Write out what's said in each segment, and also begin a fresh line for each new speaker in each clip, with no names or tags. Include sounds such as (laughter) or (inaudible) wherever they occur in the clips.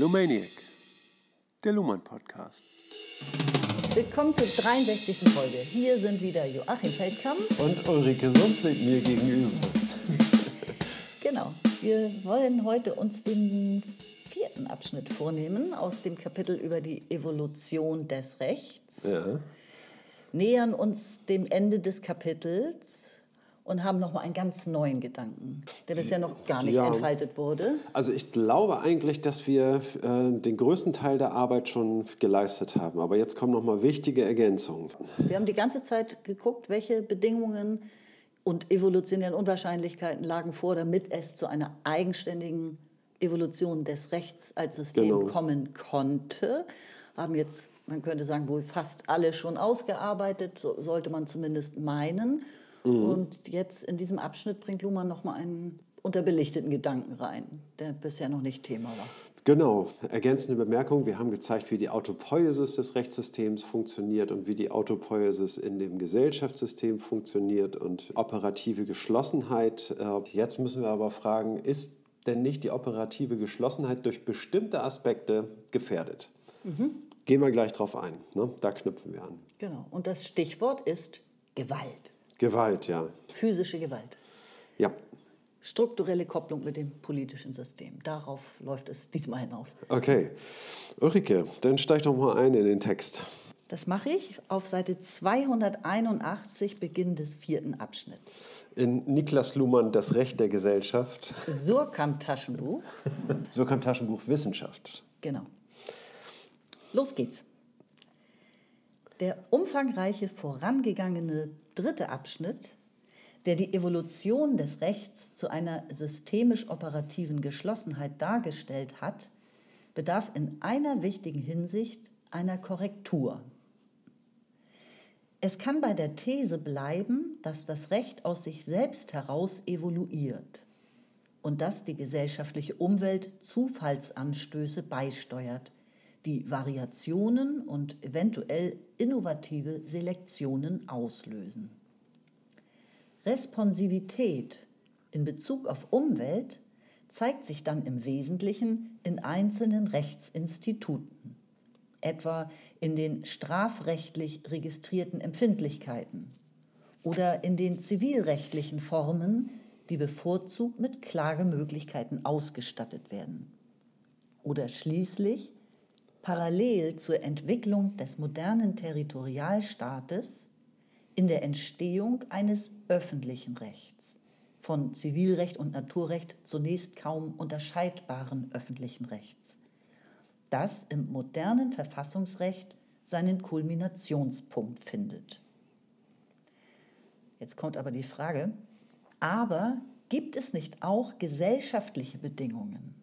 Lumaniac, der Luhmann Podcast.
Willkommen zur 63. Folge. Hier sind wieder Joachim Feldkamp.
Und Ulrike Sundfried mir gegenüber. (laughs)
Genau. Wir wollen heute uns den vierten Abschnitt vornehmen aus dem Kapitel über die Evolution des Rechts.
Ja.
Nähern uns dem Ende des Kapitels und haben nochmal einen ganz neuen Gedanken, der bisher noch gar nicht
Ja.
entfaltet wurde.
Also ich glaube eigentlich, dass wir äh, den größten Teil der Arbeit schon geleistet haben. Aber jetzt kommen noch mal wichtige Ergänzungen.
Wir haben die ganze Zeit geguckt, welche Bedingungen und evolutionären Unwahrscheinlichkeiten lagen vor, damit es zu einer eigenständigen Evolution des Rechts als System
Genau.
kommen konnte. Haben jetzt, man könnte sagen, wohl fast alle schon ausgearbeitet, so sollte man zumindest meinen. Und jetzt in diesem Abschnitt bringt Luhmann nochmal einen unterbelichteten Gedanken rein, der bisher noch nicht Thema war.
Genau, ergänzende Bemerkung. Wir haben gezeigt, wie die Autopoiesis des Rechtssystems funktioniert und wie die Autopoiesis in dem Gesellschaftssystem funktioniert und operative Geschlossenheit. Äh, Jetzt müssen wir aber fragen, ist denn nicht die operative Geschlossenheit durch bestimmte Aspekte gefährdet? Gehen wir gleich drauf ein. Ne? Da knüpfen wir an.
Genau. Und das Stichwort ist Gewalt,
Gewalt, ja.
physische Gewalt.
Ja,
Strukturelle Kopplung mit dem politischen System. Darauf läuft es diesmal hinaus.
okay. Ulrike, dann steig doch mal ein in den Text.
Das mache ich auf Seite 281, Beginn des vierten Abschnitts.
In Niklas Luhmann, Das Recht der Gesellschaft.
Surkamp-Taschenbuch.
So (laughs) kam Taschenbuch Wissenschaft.
Genau. Los geht's. Der umfangreiche vorangegangene dritte Abschnitt, der die Evolution des Rechts zu einer systemisch operativen Geschlossenheit dargestellt hat, bedarf in einer wichtigen Hinsicht einer Korrektur. Es kann bei der These bleiben, dass das Recht aus sich selbst heraus evoluiert und dass die gesellschaftliche Umwelt Zufallsanstöße beisteuert, die Variationen und eventuell innovative Selektionen auslösen. Responsivität in Bezug auf Umwelt zeigt sich dann im Wesentlichen in einzelnen Rechtsinstituten, etwa in den strafrechtlich registrierten Empfindlichkeiten oder in den zivilrechtlichen Formen, die bevorzugt mit Klagemöglichkeiten ausgestattet werden. Oder schließlich parallel zur Entwicklung des modernen Territorialstaates in der Entstehung eines öffentlichen Rechts, von Zivilrecht und Naturrecht zunächst kaum unterscheidbaren öffentlichen Rechts, das im modernen Verfassungsrecht seinen Kulminationspunkt findet. Jetzt kommt aber die Frage, aber gibt es nicht auch gesellschaftliche Bedingungen,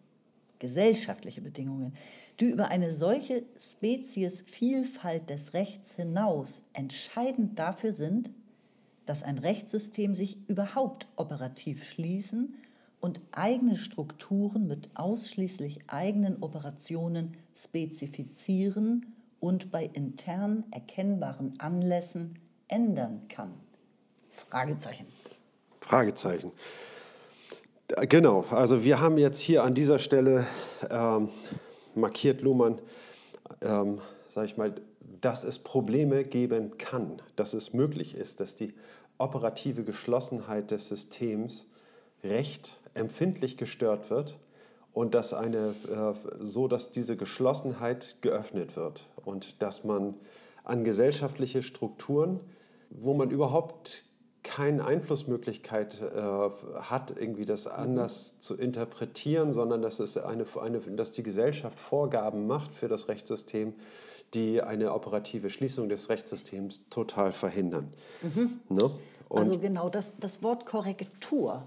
gesellschaftliche Bedingungen, die über eine solche Speziesvielfalt des Rechts hinaus entscheidend dafür sind, dass ein Rechtssystem sich überhaupt operativ schließen und eigene Strukturen mit ausschließlich eigenen Operationen spezifizieren und bei intern erkennbaren Anlässen ändern kann? Fragezeichen.
Fragezeichen. Genau, also wir haben jetzt hier an dieser Stelle ähm, markiert Luhmann, ähm, sag ich mal, dass es Probleme geben kann, dass es möglich ist, dass die operative Geschlossenheit des Systems recht empfindlich gestört wird und dass eine, äh, so dass diese Geschlossenheit geöffnet wird und dass man an gesellschaftliche Strukturen, wo man überhaupt keine Einflussmöglichkeit äh, hat, irgendwie das anders zu interpretieren, sondern dass, es eine, eine, dass die Gesellschaft Vorgaben macht für das Rechtssystem, die eine operative Schließung des Rechtssystems total verhindern. Ne? Und
Also genau das, das Wort Korrektur.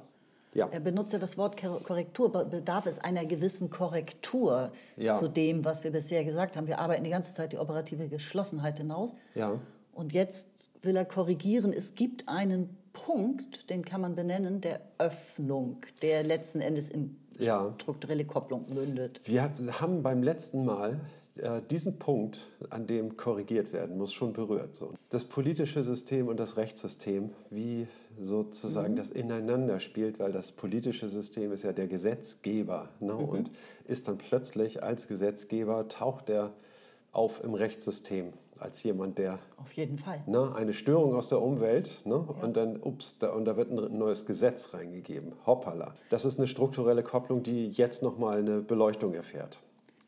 Ja.
Er benutzt ja das Wort Kor- Korrektur. Be- Bedarf es einer gewissen Korrektur
Ja.
zu dem, was wir bisher gesagt haben? Wir arbeiten die ganze Zeit die operative Geschlossenheit hinaus.
Ja.
Und jetzt will er korrigieren. Es gibt einen Punkt, den kann man benennen, der Öffnung, der letzten Endes in
Ja.
strukturelle Kopplung mündet.
Wir haben beim letzten Mal äh, diesen Punkt, an dem korrigiert werden muss, schon berührt. So. Das politische System und das Rechtssystem, wie sozusagen mhm. das ineinander spielt, weil das politische System ist ja der Gesetzgeber ne? Mhm. und ist dann plötzlich als Gesetzgeber, taucht er auf im Rechtssystem als jemand, der
auf jeden Fall
ne, eine Störung aus der Umwelt ne, ja. und dann ups da, und da wird ein neues Gesetz reingegeben. Hoppala. Das ist eine strukturelle Kopplung, die jetzt noch mal eine Beleuchtung erfährt.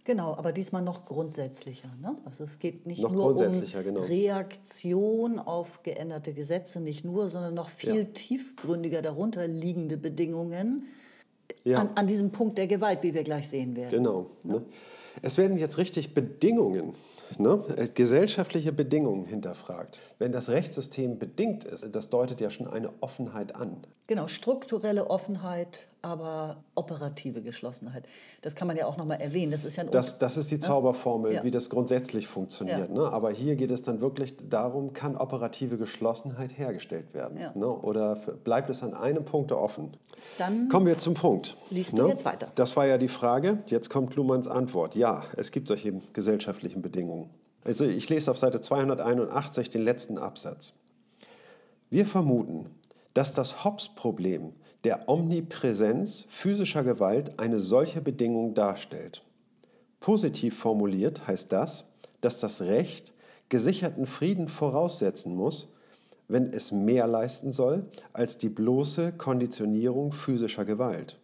Genau, aber diesmal noch grundsätzlicher. Ne? Also es geht nicht noch nur um genau. Reaktion auf geänderte Gesetze, nicht nur, sondern noch viel ja. tiefgründiger darunter liegende Bedingungen ja. an, an, diesem Punkt der Gewalt, wie wir gleich sehen werden.
Genau. Ne? Ne? Es werden jetzt richtig Bedingungen ne, äh, gesellschaftliche Bedingungen hinterfragt. Wenn das Rechtssystem bedingt ist, das deutet ja schon eine Offenheit an.
Genau, strukturelle Offenheit, aber operative Geschlossenheit. Das kann man ja auch nochmal erwähnen. Das ist ja
das, das ist die Zauberformel, ja. wie das grundsätzlich funktioniert. Ja. Ne? Aber hier geht es dann wirklich darum, kann operative Geschlossenheit hergestellt werden? Ja. Ne? Oder bleibt es an einem Punkt offen? Dann Kommen wir zum Punkt.
Liest ne? du jetzt weiter.
Das war ja die Frage. Jetzt kommt Luhmanns Antwort. Ja, es gibt solche gesellschaftlichen Bedingungen. Also ich lese auf Seite 281 den letzten Absatz. Wir vermuten, dass das Hobbes-Problem der Omnipräsenz physischer Gewalt eine solche Bedingung darstellt. Positiv formuliert heißt das, dass das Recht gesicherten Frieden voraussetzen muss, wenn es mehr leisten soll als die bloße Konditionierung physischer Gewalt.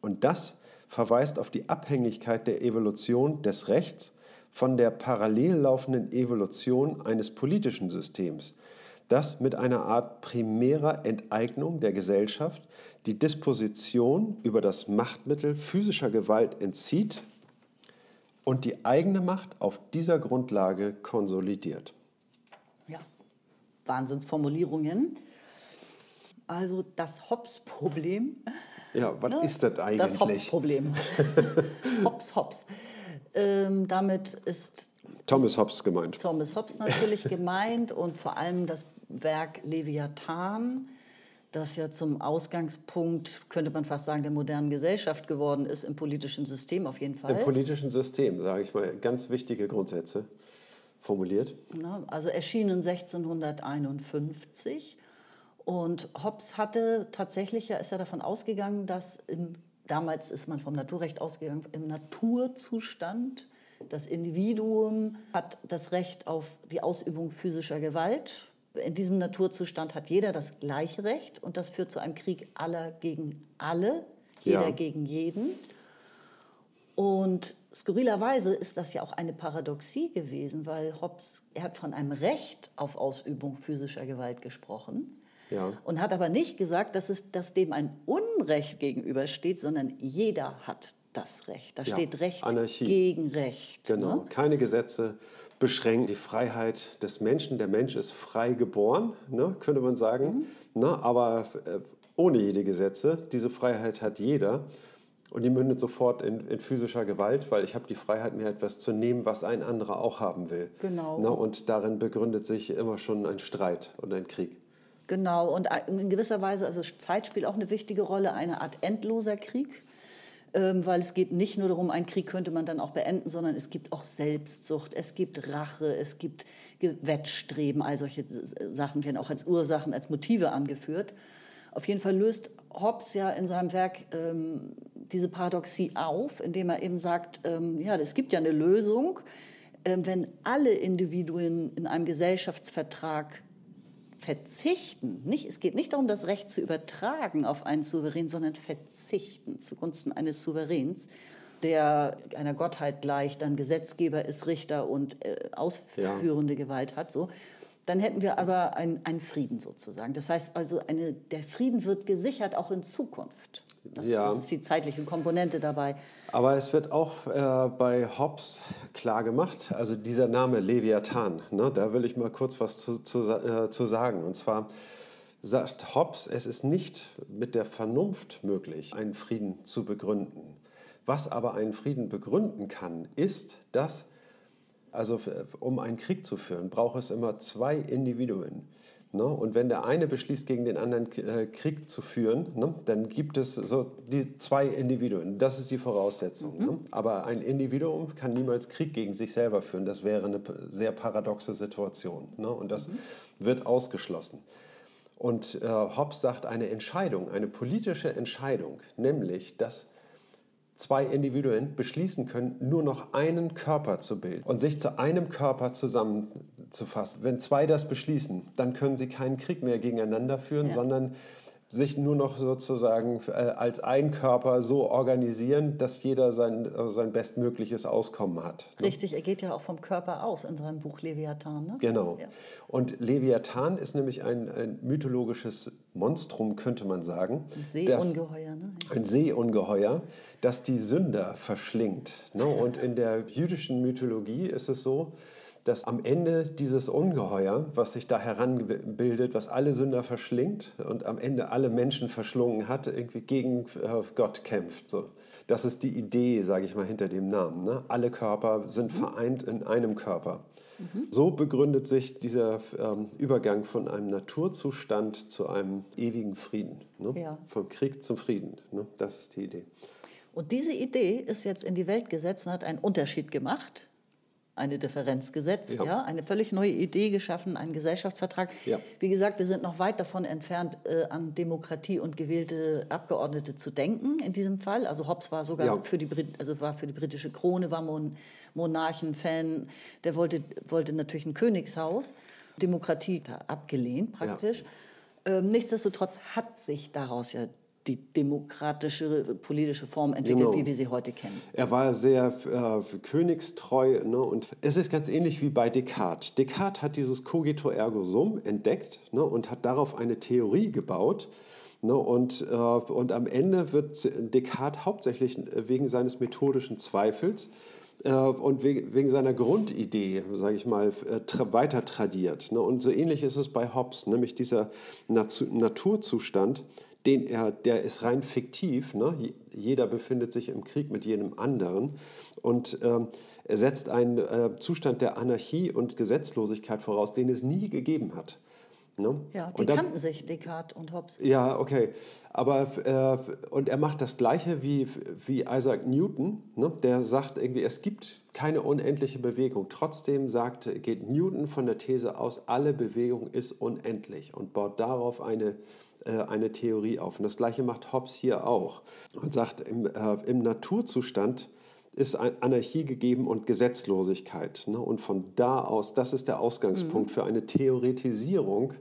Und das verweist auf die Abhängigkeit der Evolution des Rechts von der parallel laufenden Evolution eines politischen Systems, das mit einer Art primärer Enteignung der Gesellschaft die Disposition über das Machtmittel physischer Gewalt entzieht und die eigene Macht auf dieser Grundlage konsolidiert.
Ja, Wahnsinnsformulierungen. Also das Hobbes-Problem.
Ja, was ne? ist das eigentlich?
Das Hobbes-Problem. Hobbes, (laughs) Hobbes. Ähm, damit ist
Thomas Hobbes gemeint.
Thomas Hobbes natürlich (laughs) gemeint und vor allem das Werk Leviathan, das ja zum Ausgangspunkt, könnte man fast sagen, der modernen Gesellschaft geworden ist, im politischen System auf jeden Fall.
Im politischen System, sage ich mal, ganz wichtige Grundsätze formuliert.
also erschienen 1651 und Hobbes hatte tatsächlich, ja, ist ja davon ausgegangen, dass in, damals ist man vom Naturrecht ausgegangen, im Naturzustand das Individuum hat das Recht auf die Ausübung physischer Gewalt in diesem Naturzustand hat jeder das gleiche Recht und das führt zu einem Krieg aller gegen alle, jeder ja. gegen jeden. Und skurrilerweise ist das ja auch eine Paradoxie gewesen, weil Hobbes, er hat von einem Recht auf Ausübung physischer Gewalt gesprochen. Ja. Und hat aber nicht gesagt, dass, es, dass dem ein Unrecht gegenübersteht, sondern jeder hat das Recht. Da ja. steht Recht Anarchie. gegen Recht.
Genau, ne? keine Gesetze, beschränkt die Freiheit des Menschen. Der Mensch ist frei geboren, ne, könnte man sagen, mhm. ne, aber äh, ohne jede Gesetze. Diese Freiheit hat jeder. Und die mündet sofort in, in physischer Gewalt, weil ich habe die Freiheit, mir etwas zu nehmen, was ein anderer auch haben will.
Genau.
Ne, und darin begründet sich immer schon ein Streit und ein Krieg.
Genau, und in gewisser Weise, also Zeit spielt auch eine wichtige Rolle, eine Art endloser Krieg. Ähm, weil es geht nicht nur darum, einen Krieg könnte man dann auch beenden, sondern es gibt auch Selbstsucht, es gibt Rache, es gibt Wettstreben, all solche Sachen werden auch als Ursachen, als Motive angeführt. Auf jeden Fall löst Hobbes ja in seinem Werk ähm, diese Paradoxie auf, indem er eben sagt, ähm, ja, es gibt ja eine Lösung, ähm, wenn alle Individuen in einem Gesellschaftsvertrag verzichten, nicht, es geht nicht darum, das Recht zu übertragen auf einen Souverän, sondern verzichten zugunsten eines Souveräns, der einer Gottheit gleicht, dann Gesetzgeber ist, Richter und äh, ausführende ja. Gewalt hat, so, dann hätten wir aber einen Frieden sozusagen. Das heißt also, eine, der Frieden wird gesichert auch in Zukunft. Das, ja. das ist die zeitliche Komponente dabei.
Aber es wird auch äh, bei Hobbes klar gemacht, also dieser Name Leviathan, ne, da will ich mal kurz was zu, zu, äh, zu sagen. Und zwar sagt Hobbes, es ist nicht mit der Vernunft möglich, einen Frieden zu begründen. Was aber einen Frieden begründen kann, ist, dass, also um einen Krieg zu führen, braucht es immer zwei Individuen, Ne? Und wenn der eine beschließt, gegen den anderen äh, Krieg zu führen, ne? dann gibt es so die zwei Individuen. Das ist die Voraussetzung. Mhm. Ne? Aber ein Individuum kann niemals Krieg gegen sich selber führen. Das wäre eine sehr paradoxe Situation. Ne? Und das mhm. wird ausgeschlossen. Und äh, Hobbes sagt eine Entscheidung, eine politische Entscheidung, nämlich, dass zwei Individuen beschließen können, nur noch einen Körper zu bilden und sich zu einem Körper zusammenzufassen. Wenn zwei das beschließen, dann können sie keinen Krieg mehr gegeneinander führen, ja. sondern sich nur noch sozusagen äh, als ein Körper so organisieren, dass jeder sein, äh, sein bestmögliches Auskommen hat.
Ne? Richtig, er geht ja auch vom Körper aus in seinem Buch Leviathan. Ne?
Genau. Ja. Und Leviathan ist nämlich ein, ein, mythologisches Monstrum, könnte man sagen.
Ein Seeungeheuer. Ne?
Ein Seeungeheuer, das die Sünder verschlingt. Ne? Und in der jüdischen Mythologie ist es so, dass am Ende dieses Ungeheuer, was sich da heranbildet, was alle Sünder verschlingt und am Ende alle Menschen verschlungen hat, irgendwie gegen äh, Gott kämpft. So. Das ist die Idee, sage ich mal, hinter dem Namen. Ne? Alle Körper sind mhm. vereint in einem Körper. Mhm. So begründet sich dieser ähm, Übergang von einem Naturzustand zu einem ewigen Frieden. Ne? Ja. Vom Krieg zum Frieden. Ne? Das ist die Idee.
Und diese Idee ist jetzt in die Welt gesetzt und hat einen Unterschied gemacht eine Differenz gesetzt, ja. ja. eine völlig neue Idee geschaffen, einen Gesellschaftsvertrag. Ja. Wie gesagt, wir sind noch weit davon entfernt, äh, an Demokratie und gewählte Abgeordnete zu denken in diesem Fall. Also Hobbes war sogar ja. für, die, also war für die britische Krone, war Mon Monarchen-Fan, der wollte, wollte natürlich ein Königshaus. Demokratie abgelehnt praktisch. Ähm, nichtsdestotrotz hat sich daraus ja die demokratische politische Form entwickelt, genau. wie wir sie heute kennen.
Er war sehr äh, königstreu ne? und es ist ganz ähnlich wie bei Descartes. Descartes hat dieses Cogito ergo sum entdeckt ne? und hat darauf eine Theorie gebaut. Ne? Und, äh, und am Ende wird Descartes hauptsächlich wegen seines methodischen Zweifels äh, und wegen seiner Grundidee, sage ich mal, äh, weiter tradiert. Ne? Und so ähnlich ist es bei Hobbes, nämlich dieser Naturzustand, den er, der ist rein fiktiv. Ne? Jeder befindet sich im Krieg mit jedem anderen. Und ähm, er setzt einen äh, Zustand der Anarchie und Gesetzlosigkeit voraus, den es nie gegeben hat.
Ne? Ja, die dann, kannten sich, Descartes und Hobbes.
Ja, okay. Aber, äh, und er macht das Gleiche wie, wie Isaac Newton, ne? der sagt irgendwie, es gibt keine unendliche Bewegung. Trotzdem sagt, geht Newton von der These aus, alle Bewegung ist unendlich und baut darauf eine eine Theorie auf. Und das gleiche macht Hobbes hier auch und sagt, im, äh, im Naturzustand ist Anarchie gegeben und Gesetzlosigkeit. Ne? Und von da aus, das ist der Ausgangspunkt mhm. für eine Theoretisierung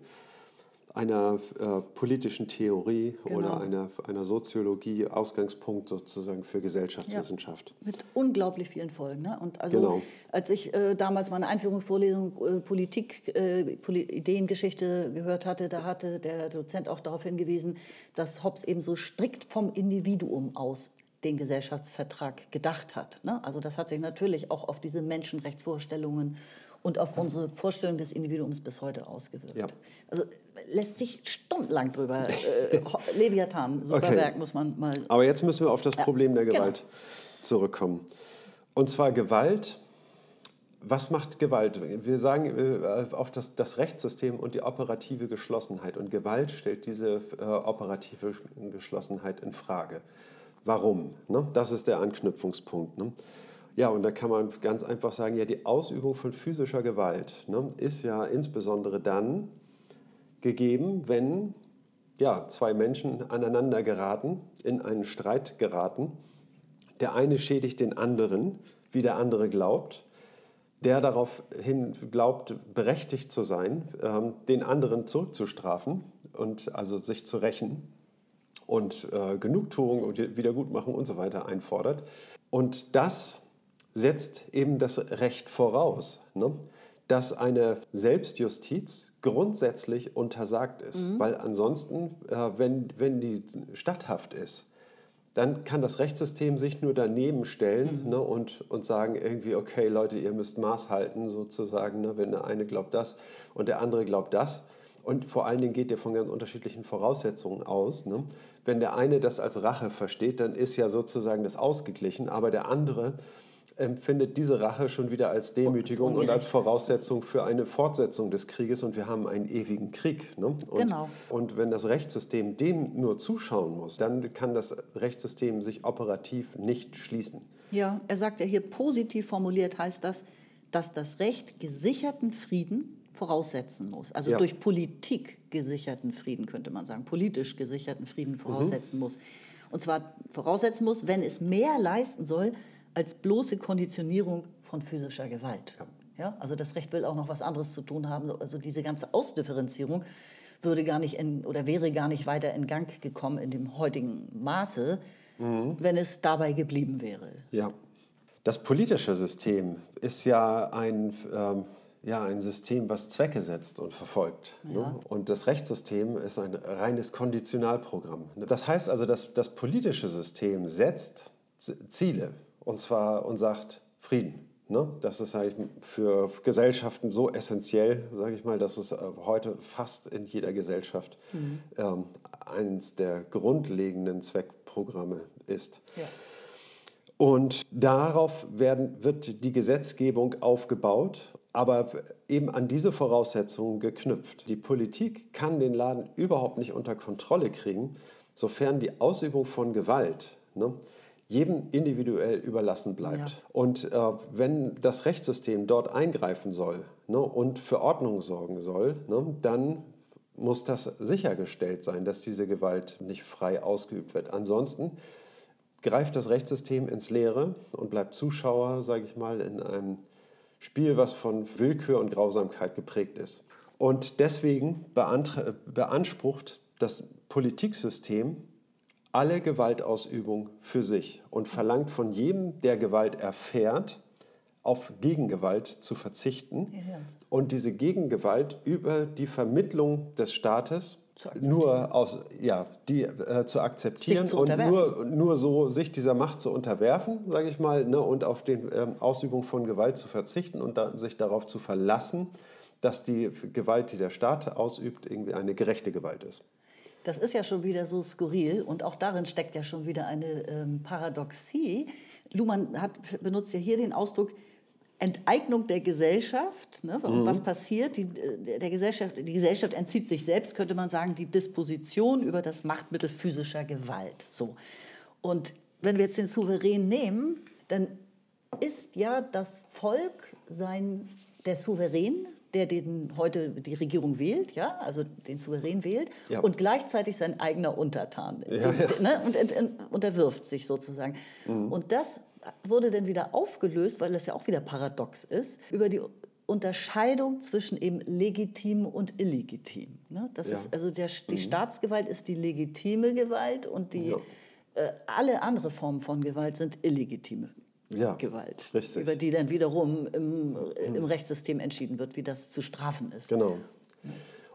einer äh, politischen Theorie genau. oder einer, einer Soziologie Ausgangspunkt sozusagen für Gesellschaftswissenschaft.
Ja, mit unglaublich vielen Folgen. Ne? Und also genau. als ich äh, damals meine Einführungsvorlesung äh, Politik, äh, Poli Ideengeschichte gehört hatte, da hatte der Dozent auch darauf hingewiesen, dass Hobbes eben so strikt vom Individuum aus den Gesellschaftsvertrag gedacht hat. Ne? Also das hat sich natürlich auch auf diese Menschenrechtsvorstellungen und auf unsere Vorstellung des Individuums bis heute ausgewirkt. Ja. Also lässt sich stundenlang drüber. Äh, Leviathan, super (laughs) okay. Werk, muss man mal.
Aber jetzt müssen wir auf das Problem der genau. Gewalt genau. zurückkommen. Und zwar Gewalt. Was macht Gewalt? Wir sagen äh, auf das, das, Rechtssystem und die operative Geschlossenheit. Und Gewalt stellt diese äh, operative Geschlossenheit in Frage. Warum? Ne? Das ist der Anknüpfungspunkt. Ne? Ja, und da kann man ganz einfach sagen, ja, die Ausübung von physischer Gewalt ne, ist ja insbesondere dann gegeben, wenn ja, zwei Menschen aneinander geraten, in einen Streit geraten. Der eine schädigt den anderen, wie der andere glaubt. Der daraufhin glaubt, berechtigt zu sein, ähm, den anderen zurückzustrafen und also sich zu rächen und äh, Genugtuung und Wiedergutmachung und so weiter einfordert. Und das setzt eben das Recht voraus, ne? dass eine Selbstjustiz grundsätzlich untersagt ist. Mhm. Weil ansonsten, äh, wenn, wenn die statthaft ist, dann kann das Rechtssystem sich nur daneben stellen mhm. ne, und, und sagen irgendwie, okay Leute, ihr müsst Maß halten sozusagen, ne, wenn der eine glaubt das und der andere glaubt das. Und vor allen Dingen geht ihr von ganz unterschiedlichen Voraussetzungen aus. Ne? Wenn der eine das als Rache versteht, dann ist ja sozusagen das ausgeglichen, aber der andere empfindet diese Rache schon wieder als Demütigung und als Voraussetzung für eine Fortsetzung des Krieges und wir haben einen ewigen Krieg. Ne? Und,
genau.
Und wenn das Rechtssystem dem nur zuschauen muss, dann kann das Rechtssystem sich operativ nicht schließen.
Ja, er sagt ja hier positiv formuliert heißt das, dass das Recht gesicherten Frieden voraussetzen muss. Also ja. durch Politik gesicherten Frieden, könnte man sagen, politisch gesicherten Frieden voraussetzen mhm. muss. Und zwar voraussetzen muss, wenn es mehr leisten soll als bloße Konditionierung von physischer Gewalt. Ja. ja. also das Recht will auch noch was anderes zu tun haben. Also diese ganze Ausdifferenzierung würde gar nicht in, oder wäre gar nicht weiter in Gang gekommen in dem heutigen Maße, mhm. wenn es dabei geblieben wäre.
Ja. Das politische System ist ja ein, ähm, ja, ein System, was Zwecke setzt und verfolgt. Ne? Ja. Ne? Und das Rechtssystem ist ein reines Konditionalprogramm. Das heißt also, dass das politische System setzt Ziele und zwar und sagt Frieden. Ne? Das ist eigentlich für Gesellschaften so essentiell, sage ich mal, dass es äh, heute fast in jeder Gesellschaft mhm. ähm, eines der grundlegenden Zweckprogramme ist. Ja. Und darauf werden, wird die Gesetzgebung aufgebaut, aber eben an diese Voraussetzungen geknüpft. Die Politik kann den Laden überhaupt nicht unter Kontrolle kriegen, sofern die Ausübung von Gewalt ne, jedem individuell überlassen bleibt. Ja. Und äh, wenn das Rechtssystem dort eingreifen soll ne, und für Ordnung sorgen soll, ne, dann muss das sichergestellt sein, dass diese Gewalt nicht frei ausgeübt wird. Ansonsten greift das Rechtssystem ins Leere und bleibt Zuschauer, sage ich mal, in einem Spiel, was von Willkür und Grausamkeit geprägt ist. Und deswegen beansprucht das Politiksystem alle Gewaltausübung für sich und verlangt von jedem, der Gewalt erfährt, auf Gegengewalt zu verzichten ja. und diese Gegengewalt über die Vermittlung des Staates nur aus, ja, die äh, zu akzeptieren zu und nur, nur so sich dieser Macht zu unterwerfen, sage ich mal, ne, und auf die ähm, Ausübung von Gewalt zu verzichten und da, sich darauf zu verlassen, dass die Gewalt, die der Staat ausübt, irgendwie eine gerechte Gewalt ist.
Das ist ja schon wieder so skurril und auch darin steckt ja schon wieder eine ähm, Paradoxie. Luhmann hat, benutzt ja hier den Ausdruck, Enteignung der Gesellschaft. Ne? Mhm. Was passiert? Die, der Gesellschaft, die Gesellschaft entzieht sich selbst, könnte man sagen, die Disposition über das Machtmittel physischer Gewalt. So. Und wenn wir jetzt den Souverän nehmen, dann ist ja das Volk sein, der Souverän, der den heute die Regierung wählt, ja, also den Souverän wählt, ja. und gleichzeitig sein eigener Untertan ja, ja. Ne, und, unterwirft sich sozusagen. Mhm. Und das wurde dann wieder aufgelöst, weil das ja auch wieder paradox ist, über die Unterscheidung zwischen eben legitim und illegitim. Ne? Das ist also der, die mhm. Staatsgewalt ist die legitime Gewalt und die äh, alle andere Formen von Gewalt sind illegitime ja, Gewalt, richtig. über die dann wiederum im, im Rechtssystem entschieden wird, wie das zu strafen ist.
Genau.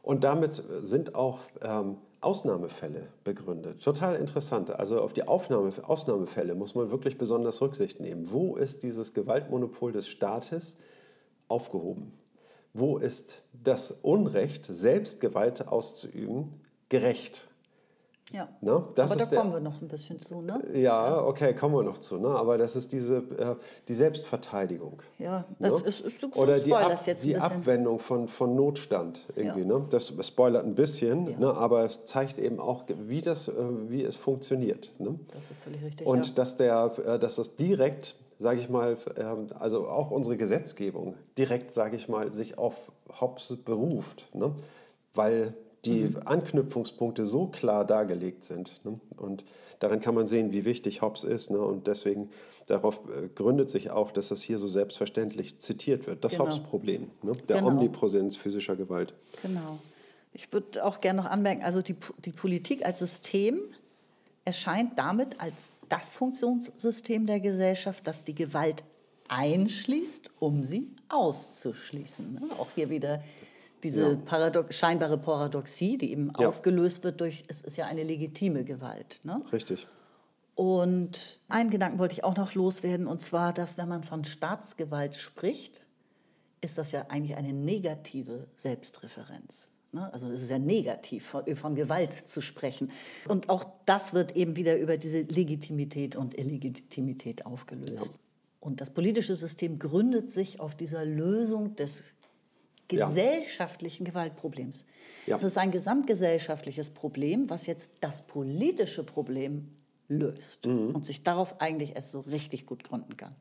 Und damit sind auch ähm, Ausnahmefälle begründet. Total interessant. Also auf die Aufnahme, Ausnahmefälle muss man wirklich besonders Rücksicht nehmen. Wo ist dieses Gewaltmonopol des Staates aufgehoben? Wo ist das Unrecht, selbst Gewalt auszuüben, gerecht?
Ja, ne? das aber da kommen wir noch ein bisschen zu, ne?
Ja, okay, kommen wir noch zu, ne? Aber das ist diese, äh, die Selbstverteidigung.
Ja, das ne? ist, ist du
Oder die, Ab, jetzt die Abwendung von, von Notstand irgendwie, ja. ne? Das spoilert ein bisschen, ja. ne? aber es zeigt eben auch, wie, das, äh, wie es funktioniert. Ne?
Das ist völlig richtig,
Und ja. dass, der, äh, dass das direkt, sage ich mal, ähm, also auch unsere Gesetzgebung direkt, sage ich mal, sich auf Hobbes beruft, ne? Weil die mhm. Anknüpfungspunkte so klar dargelegt sind. Ne? Und darin kann man sehen, wie wichtig Hobbes ist. Ne? Und deswegen, darauf äh, gründet sich auch, dass das hier so selbstverständlich zitiert wird. Das genau. Hobbes-Problem, ne? der genau. Omnipräsenz physischer Gewalt.
Genau. Ich würde auch gerne noch anmerken, also die, die Politik als System erscheint damit als das Funktionssystem der Gesellschaft, das die Gewalt einschließt, um sie auszuschließen. Ne? Auch hier wieder diese ja. Paradox, scheinbare Paradoxie, die eben ja. aufgelöst wird durch, es ist ja eine legitime Gewalt. Ne?
Richtig.
Und einen Gedanken wollte ich auch noch loswerden, und zwar, dass wenn man von Staatsgewalt spricht, ist das ja eigentlich eine negative Selbstreferenz. Ne? Also es ist ja negativ, von, von, Gewalt zu sprechen. Und auch das wird eben wieder über diese Legitimität und Illegitimität aufgelöst. Ja. Und das politische System gründet sich auf dieser Lösung des gesellschaftlichen ja. Gewaltproblems. Ja. Das ist ein gesamtgesellschaftliches Problem, was jetzt das politische Problem löst mhm. und sich darauf eigentlich erst so richtig gut gründen kann.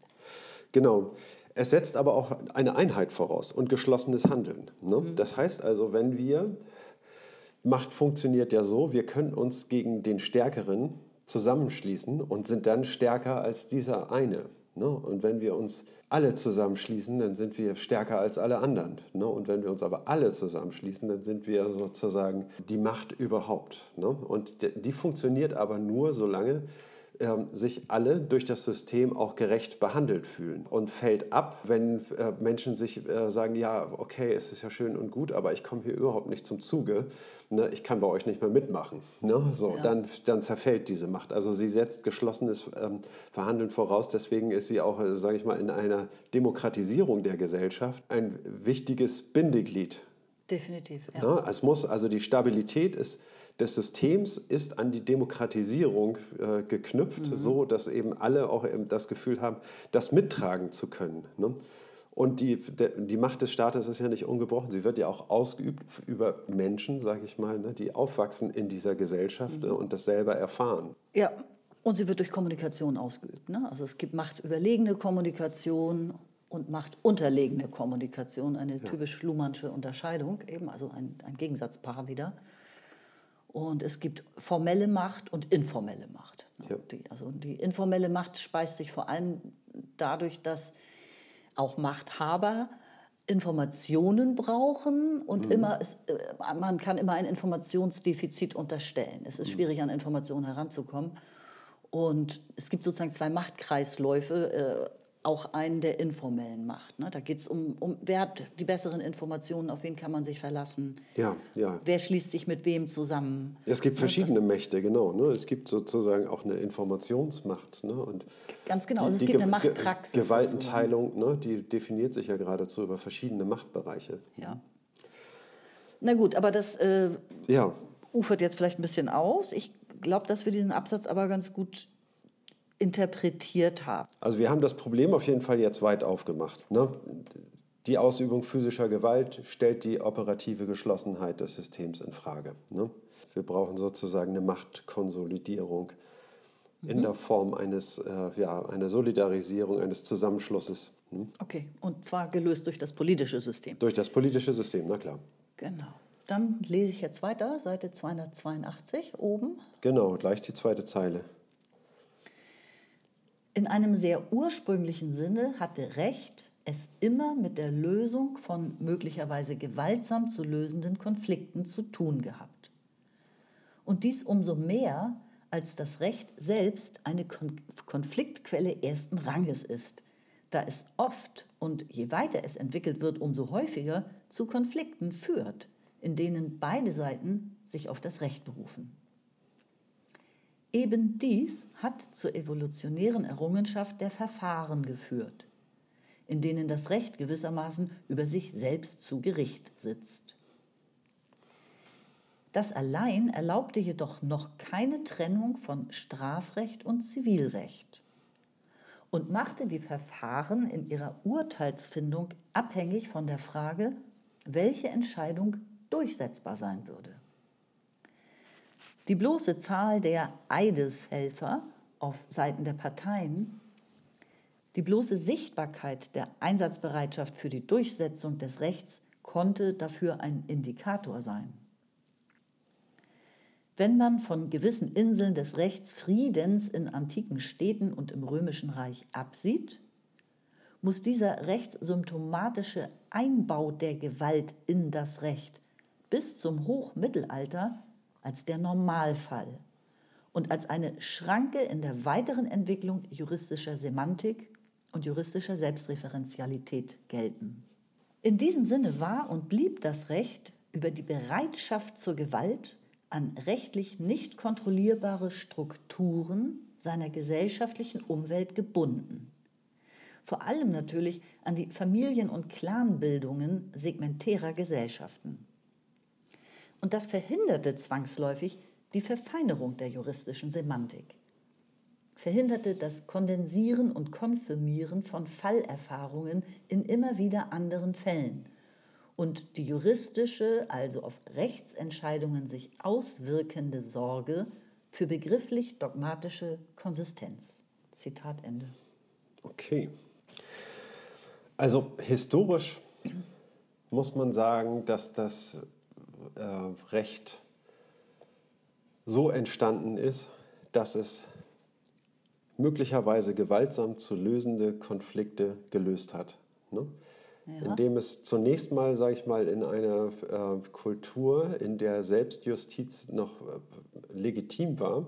Genau. Es setzt aber auch eine Einheit voraus und geschlossenes Handeln. Ne? Mhm. Das heißt also, wenn wir, Macht funktioniert ja so, wir können uns gegen den Stärkeren zusammenschließen und sind dann stärker als dieser eine. Ne? Und wenn wir uns alle zusammenschließen, dann sind wir stärker als alle anderen. Ne? Und wenn wir uns aber alle zusammenschließen, dann sind wir sozusagen die Macht überhaupt. Ne? Und die funktioniert aber nur, solange ähm, sich alle durch das System auch gerecht behandelt fühlen und fällt ab, wenn äh, Menschen sich äh, sagen, ja, okay, es ist ja schön und gut, aber ich komme hier überhaupt nicht zum Zuge, ne, ich kann bei euch nicht mehr mitmachen. Ne? So, ja. dann, dann zerfällt diese Macht. Also sie setzt geschlossenes ähm, Verhandeln voraus, deswegen ist sie auch, äh, sage ich mal, in einer Demokratisierung der Gesellschaft ein wichtiges Bindeglied.
Definitiv.
Ja. Ne? Es muss, also die Stabilität ist des Systems ist an die Demokratisierung äh, geknüpft, mhm. so dass eben alle auch das Gefühl haben, das mittragen zu können. Ne? Und die, die Macht des Staates ist ja nicht ungebrochen. Sie wird ja auch ausgeübt über Menschen, sage ich mal, ne, die aufwachsen in dieser Gesellschaft mhm. ne, und das selber erfahren.
Ja, und sie wird durch Kommunikation ausgeübt. Ne? Also es gibt machtüberlegene Kommunikation und machtunterlegene Kommunikation, eine ja. typisch Luhmannsche Unterscheidung, eben also ein, ein Gegensatzpaar wieder. Und es gibt formelle Macht und informelle Macht. Ja. Die, also die informelle Macht speist sich vor allem dadurch, dass auch Machthaber Informationen brauchen und mhm. immer es, äh, man kann immer ein Informationsdefizit unterstellen. Es ist mhm. schwierig, an Informationen heranzukommen. Und es gibt sozusagen zwei Machtkreisläufe. Auch einen der informellen macht. Ne? Da geht es um, um, wer hat die besseren Informationen, auf wen kann man sich verlassen.
Ja, ja.
Wer schließt sich mit wem zusammen.
Es gibt verschiedene das, Mächte, genau. Ne? Es gibt sozusagen auch eine Informationsmacht. Ne? Und
ganz genau, die, also es gibt eine Machtpraxis.
Gewaltenteilung, ne? die definiert sich ja geradezu über verschiedene Machtbereiche.
Ja. Na gut, aber das äh, ja. ufert jetzt vielleicht ein bisschen aus. Ich glaube, dass wir diesen Absatz aber ganz gut interpretiert haben.
Also wir haben das Problem auf jeden Fall jetzt weit aufgemacht. Ne? Die Ausübung physischer Gewalt stellt die operative Geschlossenheit des Systems in Frage. Ne? Wir brauchen sozusagen eine Machtkonsolidierung mhm. in der Form eines, äh, ja, einer Solidarisierung, eines Zusammenschlusses.
Hm? Okay, und zwar gelöst durch das politische System.
Durch das politische System, na klar.
Genau. Dann lese ich jetzt weiter, Seite 282 oben.
Genau, gleich die zweite Zeile.
In einem sehr ursprünglichen Sinne hatte Recht es immer mit der Lösung von möglicherweise gewaltsam zu lösenden Konflikten zu tun gehabt. Und dies umso mehr, als das Recht selbst eine Konfliktquelle ersten Ranges ist, da es oft und je weiter es entwickelt wird, umso häufiger zu Konflikten führt, in denen beide Seiten sich auf das Recht berufen. Eben dies hat zur evolutionären Errungenschaft der Verfahren geführt, in denen das Recht gewissermaßen über sich selbst zu Gericht sitzt. Das allein erlaubte jedoch noch keine Trennung von Strafrecht und Zivilrecht und machte die Verfahren in ihrer Urteilsfindung abhängig von der Frage, welche Entscheidung durchsetzbar sein würde. Die bloße Zahl der Eideshelfer auf Seiten der Parteien, die bloße Sichtbarkeit der Einsatzbereitschaft für die Durchsetzung des Rechts konnte dafür ein Indikator sein. Wenn man von gewissen Inseln des Rechts Friedens in antiken Städten und im römischen Reich absieht, muss dieser rechtssymptomatische Einbau der Gewalt in das Recht bis zum Hochmittelalter als der Normalfall und als eine Schranke in der weiteren Entwicklung juristischer Semantik und juristischer Selbstreferenzialität gelten. In diesem Sinne war und blieb das Recht über die Bereitschaft zur Gewalt an rechtlich nicht kontrollierbare Strukturen seiner gesellschaftlichen Umwelt gebunden. Vor allem natürlich an die Familien- und Clanbildungen segmentärer Gesellschaften. Und das verhinderte zwangsläufig die Verfeinerung der juristischen Semantik. verhinderte das Kondensieren und Konfirmieren von Fallerfahrungen in immer wieder anderen Fällen und die juristische, also auf Rechtsentscheidungen sich auswirkende Sorge für begrifflich dogmatische Konsistenz. Zitat Ende.
Okay. Also historisch muss man sagen, dass das äh, Recht so entstanden ist, dass es möglicherweise gewaltsam zu lösende Konflikte gelöst hat. Ne? Ja. Indem es zunächst mal, sage ich mal, in einer äh, Kultur, in der Selbstjustiz noch äh, legitim war,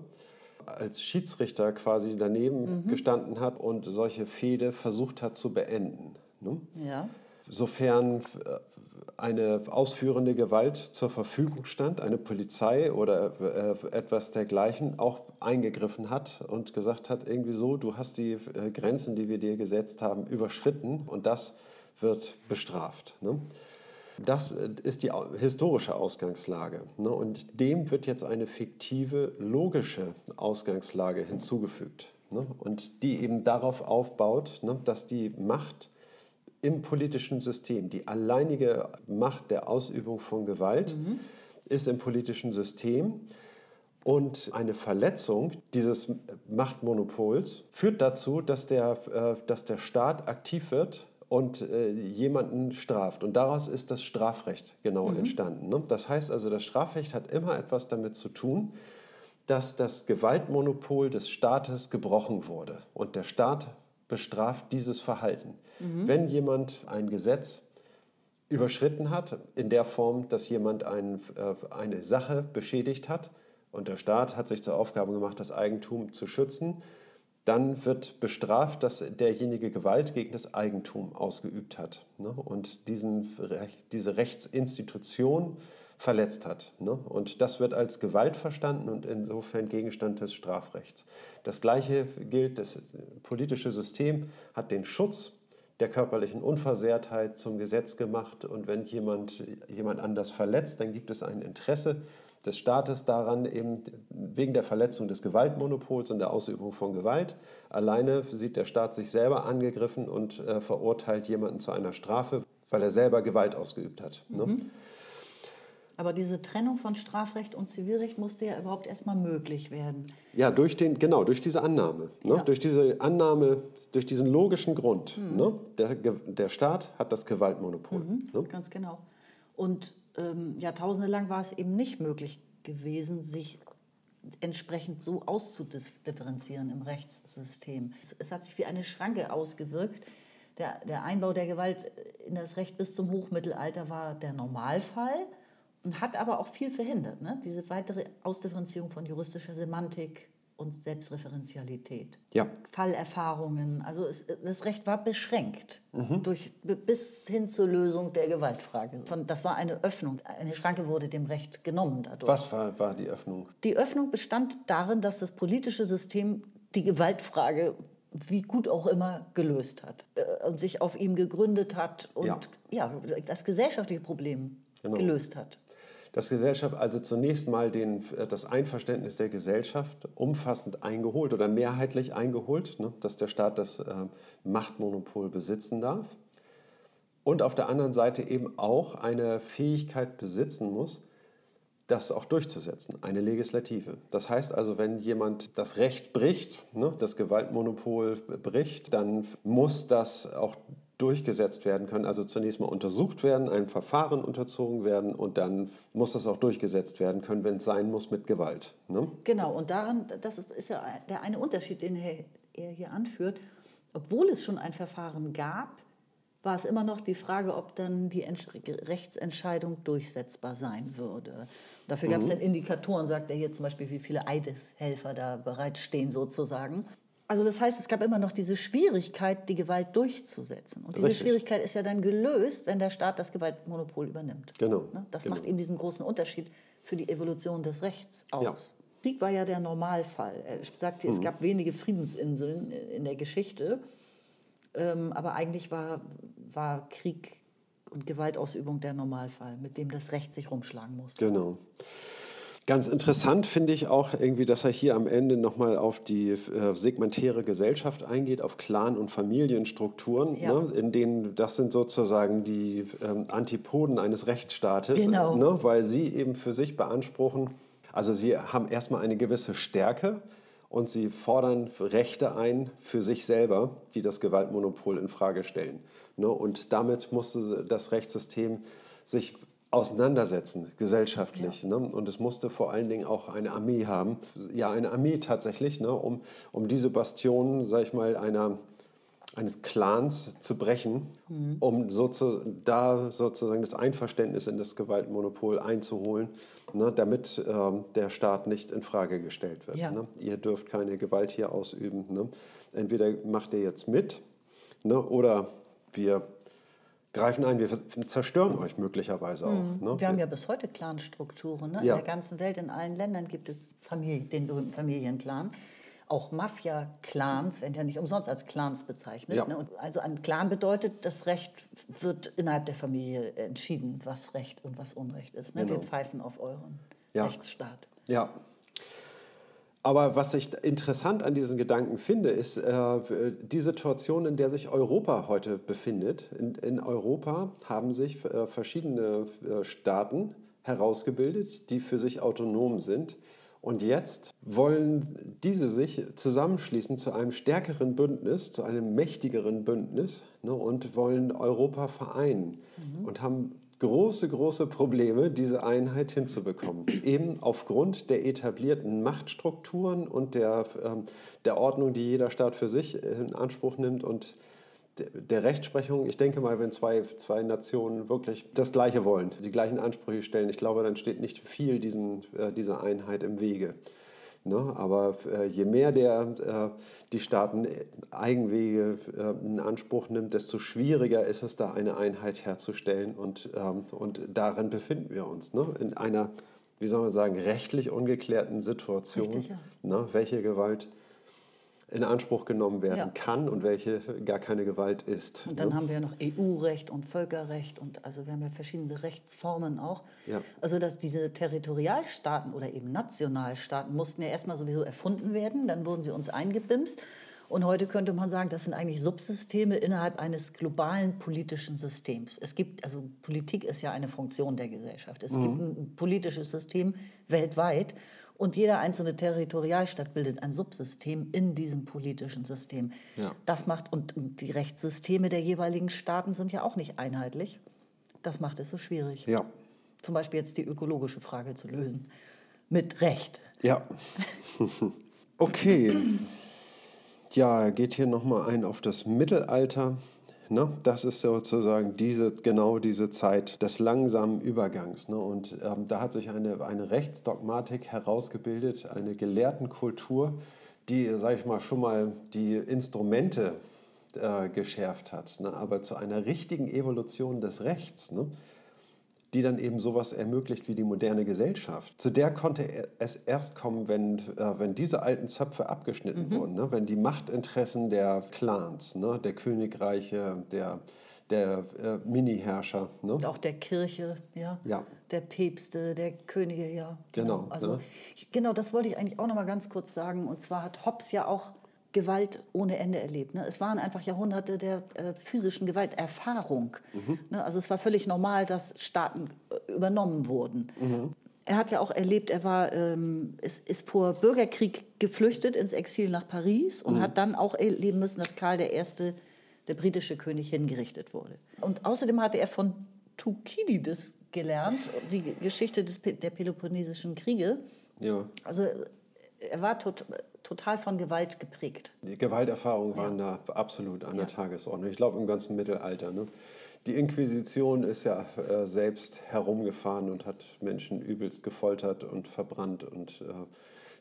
als Schiedsrichter quasi daneben mhm. gestanden hat und solche Fehde versucht hat zu beenden. Ne? Ja. Sofern äh, eine ausführende Gewalt zur Verfügung stand, eine Polizei oder äh, etwas dergleichen auch eingegriffen hat und gesagt hat, irgendwie so, du hast die äh, Grenzen, die wir dir gesetzt haben, überschritten und das wird bestraft. Ne? Das äh, ist die historische Ausgangslage. Ne? Und dem wird jetzt eine fiktive, logische Ausgangslage hinzugefügt. Ne? Und die eben darauf aufbaut, ne, dass die Macht im politischen System. Die alleinige Macht der Ausübung von Gewalt mhm. ist im politischen System. Und eine Verletzung dieses Machtmonopols führt dazu, dass der, äh, dass der Staat aktiv wird und äh, jemanden straft. Und daraus ist das Strafrecht genau mhm. entstanden. Ne? Das heißt also, das Strafrecht hat immer etwas damit zu tun, dass das Gewaltmonopol des Staates gebrochen wurde. Und der Staat bestraft dieses Verhalten. Mhm. Wenn jemand ein Gesetz überschritten hat, in der Form, dass jemand ein, äh, eine Sache beschädigt hat und der Staat hat sich zur Aufgabe gemacht, das Eigentum zu schützen, dann wird bestraft, dass derjenige Gewalt gegen das Eigentum ausgeübt hat ne? und diesen, diese Rechtsinstitution verletzt hat. Ne? Und das wird als Gewalt verstanden und insofern Gegenstand des Strafrechts. Das Gleiche gilt, das politische System hat den Schutz der körperlichen Unversehrtheit zum Gesetz gemacht und wenn jemand jemand anders verletzt, dann gibt es ein Interesse des Staates daran, eben wegen der Verletzung des Gewaltmonopols und der Ausübung von Gewalt. Alleine sieht der Staat sich selber angegriffen und äh, verurteilt jemanden zu einer Strafe, weil er selber Gewalt ausgeübt hat. Ne? Mhm. Ne?
Aber diese Trennung von Strafrecht und Zivilrecht musste ja überhaupt erstmal möglich werden.
Ja, durch den, genau, durch diese Annahme. Ne? Ja. Durch diese Annahme, durch diesen logischen Grund. Mhm. Ne? Der, der Staat hat das Gewaltmonopol. Mhm,
ne? Ganz genau. Und ähm, Jahrtausende lang war es eben nicht möglich gewesen, sich entsprechend so auszudifferenzieren im Rechtssystem. Es, es hat sich wie eine Schranke ausgewirkt. Der, der Einbau der Gewalt in das Recht bis zum Hochmittelalter war der Normalfall und hat aber auch viel verhindert. Ne? Diese weitere Ausdifferenzierung von juristischer Semantik und Selbstreferenzialität. Ja. Fallerfahrungen. Also es, das Recht war beschränkt mhm. durch, bis hin zur Lösung der Gewaltfrage. das war eine Öffnung. Eine Schranke wurde dem Recht genommen dadurch.
Was war, war die Öffnung?
Die Öffnung bestand darin, dass das politische System die Gewaltfrage wie gut auch immer gelöst hat äh, und sich auf ihm gegründet hat und ja, ja das gesellschaftliche Problem genau. gelöst hat
dass Gesellschaft also zunächst mal den, äh, das Einverständnis der Gesellschaft umfassend eingeholt oder mehrheitlich eingeholt, ne, dass der Staat das äh, Machtmonopol besitzen darf. Und auf der anderen Seite eben auch eine Fähigkeit besitzen muss, das auch durchzusetzen, eine Legislative. Das heißt also, wenn jemand das Recht bricht, ne, das Gewaltmonopol bricht, dann muss das auch durchgesetzt werden können. Also zunächst mal untersucht werden, einem Verfahren unterzogen werden und dann muss das auch durchgesetzt werden können, wenn es sein muss, mit Gewalt. Ne?
Genau, und daran, das ist ja der eine Unterschied, den er hier anführt. Obwohl es schon ein Verfahren gab, war es immer noch die Frage, ob dann die Rechtsentscheidung durchsetzbar sein würde. Dafür gab es mhm. dann Indikatoren, sagt er hier zum Beispiel, wie viele Eideshelfer da bereitstehen sozusagen. Also das heißt, es gab immer noch diese Schwierigkeit, die Gewalt durchzusetzen. Und diese Richtig. Schwierigkeit ist ja dann gelöst, wenn der Staat das Gewaltmonopol übernimmt. Genau. Ne? Das genau. macht eben diesen großen Unterschied für die Evolution des Rechts aus. Ja. Krieg war ja der Normalfall. Er sagte, mhm. es gab wenige Friedensinseln in der Geschichte, ähm, aber eigentlich war, war Krieg und Gewaltausübung der Normalfall, mit dem das Recht sich rumschlagen musste.
Genau. Ganz interessant finde ich auch irgendwie, dass er hier am Ende nochmal auf die äh, segmentäre Gesellschaft eingeht, auf Clan- und Familienstrukturen,
Ja.
ne, in denen das sind sozusagen die ähm, Antipoden eines Rechtsstaates,
Genau.
ne, weil sie eben für sich beanspruchen, also sie haben erstmal eine gewisse Stärke und sie fordern Rechte ein für sich selber, die das Gewaltmonopol in Frage stellen. Ne, und damit musste das Rechtssystem sich auseinandersetzen, gesellschaftlich. Ne? Und es musste vor allen Dingen auch eine Armee haben. Ja, eine Armee tatsächlich, ne? um, um diese Bastionen, sag ich mal, einer, eines Clans zu brechen, um sozu da sozusagen das Einverständnis in das Gewaltmonopol einzuholen, ne? damit ähm, der Staat nicht in Frage gestellt wird.
Ja.
Ne? Ihr dürft keine Gewalt hier ausüben. Ne? Entweder macht ihr jetzt mit ne? oder wir greifen ein, wir zerstören euch möglicherweise auch. Ne?
Wir haben ja bis heute Clanstrukturen. Ne?
Ja.
In der ganzen Welt, in allen Ländern gibt es Familie, den berühmten Familienclan. Auch Mafia-Clans werden ja nicht umsonst als Clans bezeichnet.
Ja.
Ne? Also ein Clan bedeutet, das Recht wird innerhalb der Familie entschieden, was Recht und was Unrecht ist. Ne? Wir
Genau.
pfeifen auf euren
Ja.
Rechtsstaat.
Ja. Aber was ich interessant an diesen Gedanken finde, ist äh, die Situation, in der sich Europa heute befindet. In, in Europa haben sich äh, verschiedene äh, Staaten herausgebildet, die für sich autonom sind. Und jetzt wollen diese sich zusammenschließen zu einem stärkeren Bündnis, zu einem mächtigeren Bündnis ne, und wollen Europa vereinen und haben große, große Probleme, diese Einheit hinzubekommen. Eben aufgrund der etablierten Machtstrukturen und der, ähm, der Ordnung, die jeder Staat für sich in Anspruch nimmt und der- Rechtsprechung. Ich denke mal, wenn zwei, zwei Nationen wirklich das Gleiche wollen, die gleichen Ansprüche stellen, ich glaube, dann steht nicht viel diesem, äh, dieser Einheit im Wege. Ne? Aber äh, je mehr der, äh, die Staaten äh, Eigenwege äh, in Anspruch nimmt, desto schwieriger ist es, da eine Einheit herzustellen. Und, ähm, und darin befinden wir uns. Ne? In einer, wie soll man sagen, rechtlich ungeklärten Situation.
Richtig, ja.
ne? Welche Gewalt in Anspruch genommen werden
Ja.
kann und welche gar keine Gewalt ist.
Und dann
ne?
haben wir ja noch EU-Recht und Völkerrecht und also wir haben ja verschiedene Rechtsformen auch.
Ja.
Also dass diese Territorialstaaten oder eben Nationalstaaten mussten ja erstmal sowieso erfunden werden, dann wurden sie uns eingebimst. Und heute könnte man sagen, das sind eigentlich Subsysteme innerhalb eines globalen politischen Systems. Es gibt, also Politik ist ja eine Funktion der Gesellschaft. Es gibt ein politisches System weltweit und jeder einzelne Territorialstaat bildet ein Subsystem in diesem politischen System.
Ja.
Das macht, und die Rechtssysteme der jeweiligen Staaten sind ja auch nicht einheitlich. Das macht es so schwierig.
Ja,
Zum Beispiel jetzt die ökologische Frage zu lösen. Mit Recht.
ja. (laughs) okay. Ja, geht hier nochmal ein auf das Mittelalter. Ne? Das ist sozusagen diese, genau diese Zeit des langsamen Übergangs. Ne? Und ähm, da hat sich eine, eine Rechtsdogmatik herausgebildet, eine Gelehrtenkultur, die, sage ich mal, schon mal die Instrumente äh, geschärft hat. Ne? Aber zu einer richtigen Evolution des Rechts, ne? Die dann eben sowas ermöglicht wie die moderne Gesellschaft. Zu der konnte es erst kommen, wenn, äh, wenn diese alten Zöpfe abgeschnitten wurden, ne? wenn die Machtinteressen der Clans, ne? der Königreiche, der, der äh, Mini-Herrscher, ne?
Und auch der Kirche, ja.
Ja.
Der Päpste, der Könige, ja.
Genau,
Also,
ne?
ich, genau, das wollte ich eigentlich auch noch mal ganz kurz sagen. Und zwar hat Hobbes ja auch Gewalt ohne Ende erlebt. Ne? Es waren einfach Jahrhunderte der äh, physischen Gewalterfahrung.
Mhm.
Ne? Also es war völlig normal, dass Staaten äh, übernommen wurden. Er hat ja auch erlebt, er war, ähm, ist, ist vor Bürgerkrieg geflüchtet ins Exil nach Paris
Mhm.
und hat dann auch erleben müssen, dass Karl I., der britische König, hingerichtet wurde. Und außerdem hatte er von Thukydides gelernt, die Geschichte des, der Peloponnesischen Kriege.
ja.
Also er war tot, total von Gewalt geprägt.
Die Gewalterfahrungen waren da absolut an der Tagesordnung. Ich glaube im ganzen Mittelalter. Ne? Die Inquisition ist ja äh, selbst herumgefahren und hat Menschen übelst gefoltert und verbrannt und äh,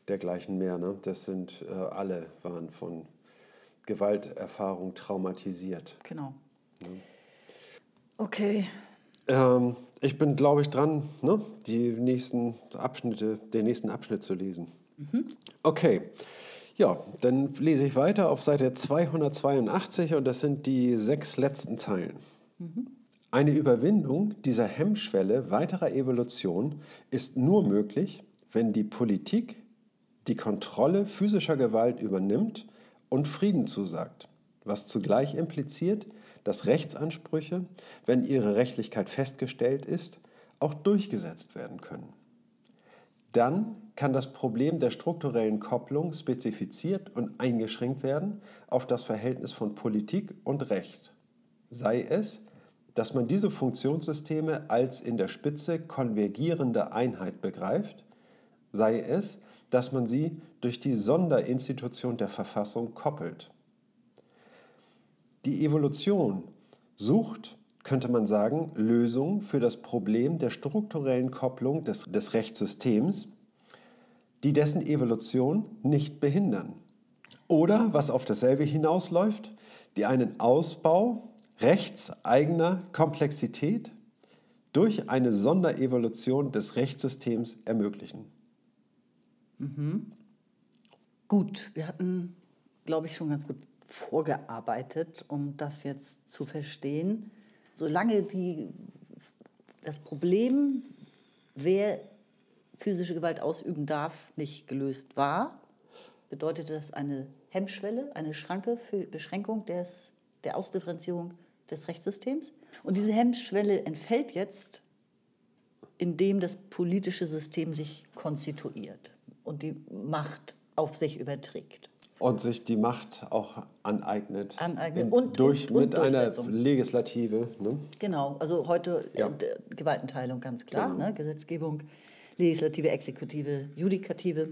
dergleichen mehr. Ne? Das sind äh, alle waren von Gewalterfahrung traumatisiert.
Genau. Okay.
Ähm, ich bin, glaube ich, dran, ne? die nächsten Abschnitte, den nächsten Abschnitt zu lesen. Okay. Ja, dann lese ich weiter auf Seite 282 und das sind die sechs letzten Zeilen. Eine Überwindung dieser Hemmschwelle weiterer Evolution ist nur möglich, wenn die Politik die Kontrolle physischer Gewalt übernimmt und Frieden zusagt, was zugleich impliziert, dass Rechtsansprüche, wenn ihre Rechtlichkeit festgestellt ist, auch durchgesetzt werden können. Dann kann das Problem der strukturellen Kopplung spezifiziert und eingeschränkt werden auf das Verhältnis von Politik und Recht. Sei es, dass man diese Funktionssysteme als in der Spitze konvergierende Einheit begreift, sei es, dass man sie durch die Sonderinstitution der Verfassung koppelt. Die Evolution sucht, könnte man sagen, Lösungen für das Problem der strukturellen Kopplung des, des Rechtssystems, die dessen Evolution nicht behindern. Oder, was auf dasselbe hinausläuft, die einen Ausbau rechtseigener Komplexität durch eine Sonderevolution des Rechtssystems ermöglichen.
Mhm. Gut, wir hatten, glaube ich, schon ganz gut vorgearbeitet, um das jetzt zu verstehen. Solange die, das Problem, wer physische Gewalt ausüben darf, nicht gelöst war, bedeutete das eine Hemmschwelle, eine Schranke für Beschränkung des, der Ausdifferenzierung des Rechtssystems. Und diese Hemmschwelle entfällt jetzt, indem das politische System sich konstituiert und die Macht auf sich überträgt.
Und sich die Macht auch aneignet.
Aneignet. Und,
durch,
und, und
mit einer Legislative. Ne?
Genau, also heute ja. äh, Gewaltenteilung ganz klar. Genau. Ne? Gesetzgebung, Legislative, Exekutive, Judikative.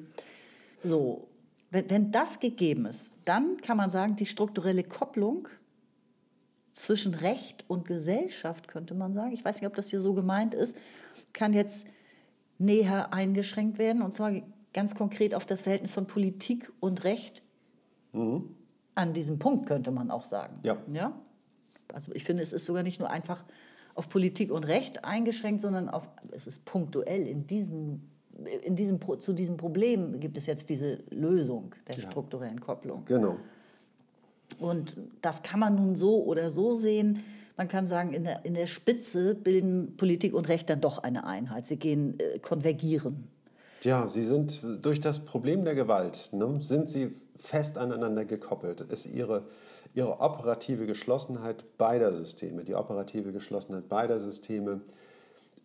So, wenn, wenn das gegeben ist, dann kann man sagen, die strukturelle Kopplung zwischen Recht und Gesellschaft, könnte man sagen, ich weiß nicht, ob das hier so gemeint ist, kann jetzt näher eingeschränkt werden. Und zwar ganz konkret auf das Verhältnis von Politik und Recht mhm. an diesem Punkt, könnte man auch sagen.
Ja.
ja. Also ich finde, es ist sogar nicht nur einfach auf Politik und Recht eingeschränkt, sondern auf, es ist punktuell in diesem, in diesem, zu diesem Problem gibt es jetzt diese Lösung der ja. strukturellen Kopplung.
Genau.
Und das kann man nun so oder so sehen. Man kann sagen, in der, in der Spitze bilden Politik und Recht dann doch eine Einheit. Sie gehen äh, konvergieren.
Ja, sie sind durch das Problem der Gewalt, ne, sind sie fest aneinander gekoppelt. Ist ihre, ihre operative Geschlossenheit beider Systeme, die operative Geschlossenheit beider Systeme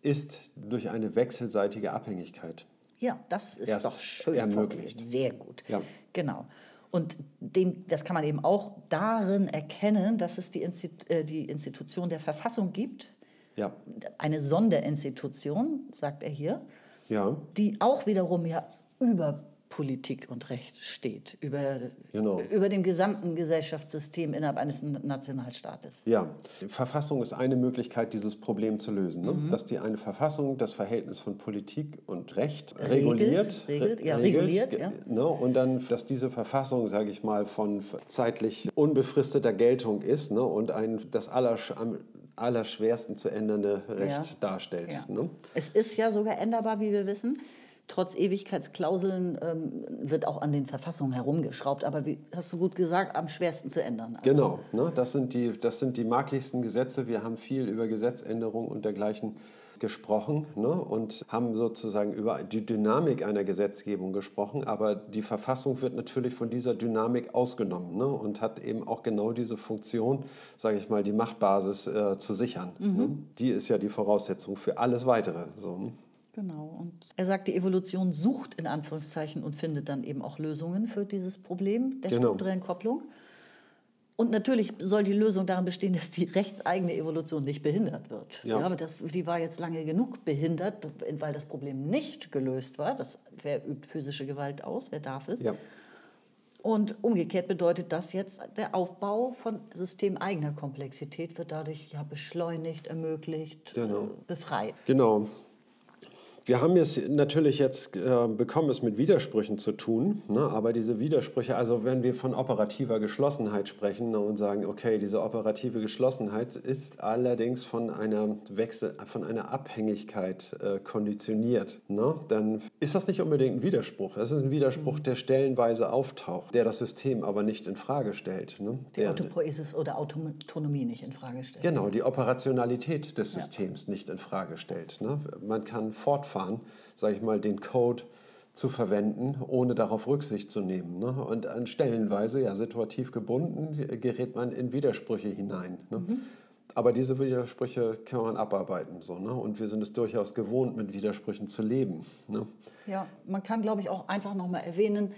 ist durch eine wechselseitige Abhängigkeit.
Ja, das ist doch schön
ermöglicht.
Sehr gut.
Ja.
Genau. Und dem, das kann man eben auch darin erkennen, dass es die, Institu äh, die Institution der Verfassung gibt.
Ja.
Eine Sonderinstitution, sagt er hier
ja.
die auch wiederum ja über Politik und Recht steht, über,
genau.
über dem gesamten Gesellschaftssystem innerhalb eines Nationalstaates.
Ja, Verfassung ist eine Möglichkeit, dieses Problem zu lösen. Ne? Mhm. Dass die eine Verfassung das Verhältnis von Politik und Recht reguliert.
Regelt, ja, reguliert, ja.
Ne? Und dann, dass diese Verfassung, sage ich mal, von zeitlich unbefristeter Geltung ist ne? und ein, das aller, allerschwersten zu ändernde Recht ja. darstellt.
Ja. Ne? Es ist ja sogar änderbar, wie wir wissen. Trotz Ewigkeitsklauseln ähm, wird auch an den Verfassungen herumgeschraubt, aber wie hast du gut gesagt, am schwersten zu ändern.
Also genau, ne? das, sind die, das sind die markigsten Gesetze. Wir haben viel über Gesetzänderungen und dergleichen gesprochen ne, und haben sozusagen über die Dynamik einer Gesetzgebung gesprochen, aber die Verfassung wird natürlich von dieser Dynamik ausgenommen ne, und hat eben auch genau diese Funktion, sage ich mal, die Machtbasis äh, zu sichern. Mhm. Ne. Die ist ja die Voraussetzung für alles Weitere. So.
Genau. Und er sagt, die Evolution sucht in Anführungszeichen und findet dann eben auch Lösungen für dieses Problem der genau. strukturellen Kopplung. Und natürlich soll die Lösung darin bestehen, dass die rechtseigene Evolution nicht behindert wird. Ja. ja das, die war jetzt lange genug behindert, weil das Problem nicht gelöst war. Das, wer übt physische Gewalt aus? Wer darf es?
Ja.
Und umgekehrt bedeutet das jetzt, der Aufbau von systemeigener Komplexität wird dadurch ja beschleunigt, ermöglicht, genau. äh, befreit.
Genau. Wir haben es natürlich jetzt äh, bekommen, es mit Widersprüchen zu tun, ne? aber diese Widersprüche, also wenn wir von operativer Geschlossenheit sprechen ne, und sagen, okay, diese operative Geschlossenheit ist allerdings von einer Wechsel, von einer Abhängigkeit äh, konditioniert, ne? dann ist das nicht unbedingt ein Widerspruch. Es ist ein Widerspruch, der stellenweise auftaucht, der das System aber nicht in Frage stellt. Ne?
Die Autopoiesis oder Autonomie nicht in Frage stellt.
Genau, die Operationalität des Systems ja. nicht in Frage stellt. Ne? Man kann fortfahren, sage ich mal, den Code zu verwenden, ohne darauf Rücksicht zu nehmen. Ne? Und an Stellenweise, ja, situativ gebunden, gerät man in Widersprüche hinein. Ne? Mhm. Aber diese Widersprüche kann man abarbeiten. So, ne? Und wir sind es durchaus gewohnt, mit Widersprüchen zu leben. Ne?
Ja, man kann, glaube ich, auch einfach nochmal erwähnen,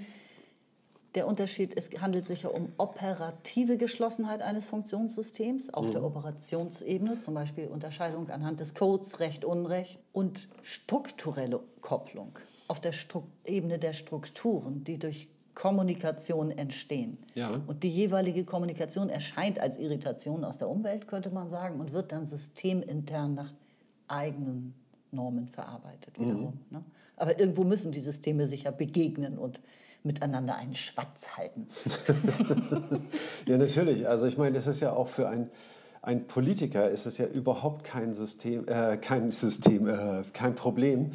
der Unterschied ist, handelt sich ja um operative Geschlossenheit eines Funktionssystems auf mhm. der Operationsebene, zum Beispiel Unterscheidung anhand des Codes, Recht, Unrecht, und strukturelle Kopplung auf der Stru Ebene der Strukturen, die durch Kommunikation entstehen. Ja. Und die jeweilige Kommunikation erscheint als Irritation aus der Umwelt, könnte man sagen, und wird dann systemintern nach eigenen Normen verarbeitet wiederum. Mhm. Ne? Aber irgendwo müssen die Systeme sich ja begegnen und miteinander einen Schwatz halten. (laughs)
ja, natürlich. Also ich meine, das ist ja auch für ein, ein Politiker ist es ja überhaupt kein System, äh, kein System, äh, kein Problem,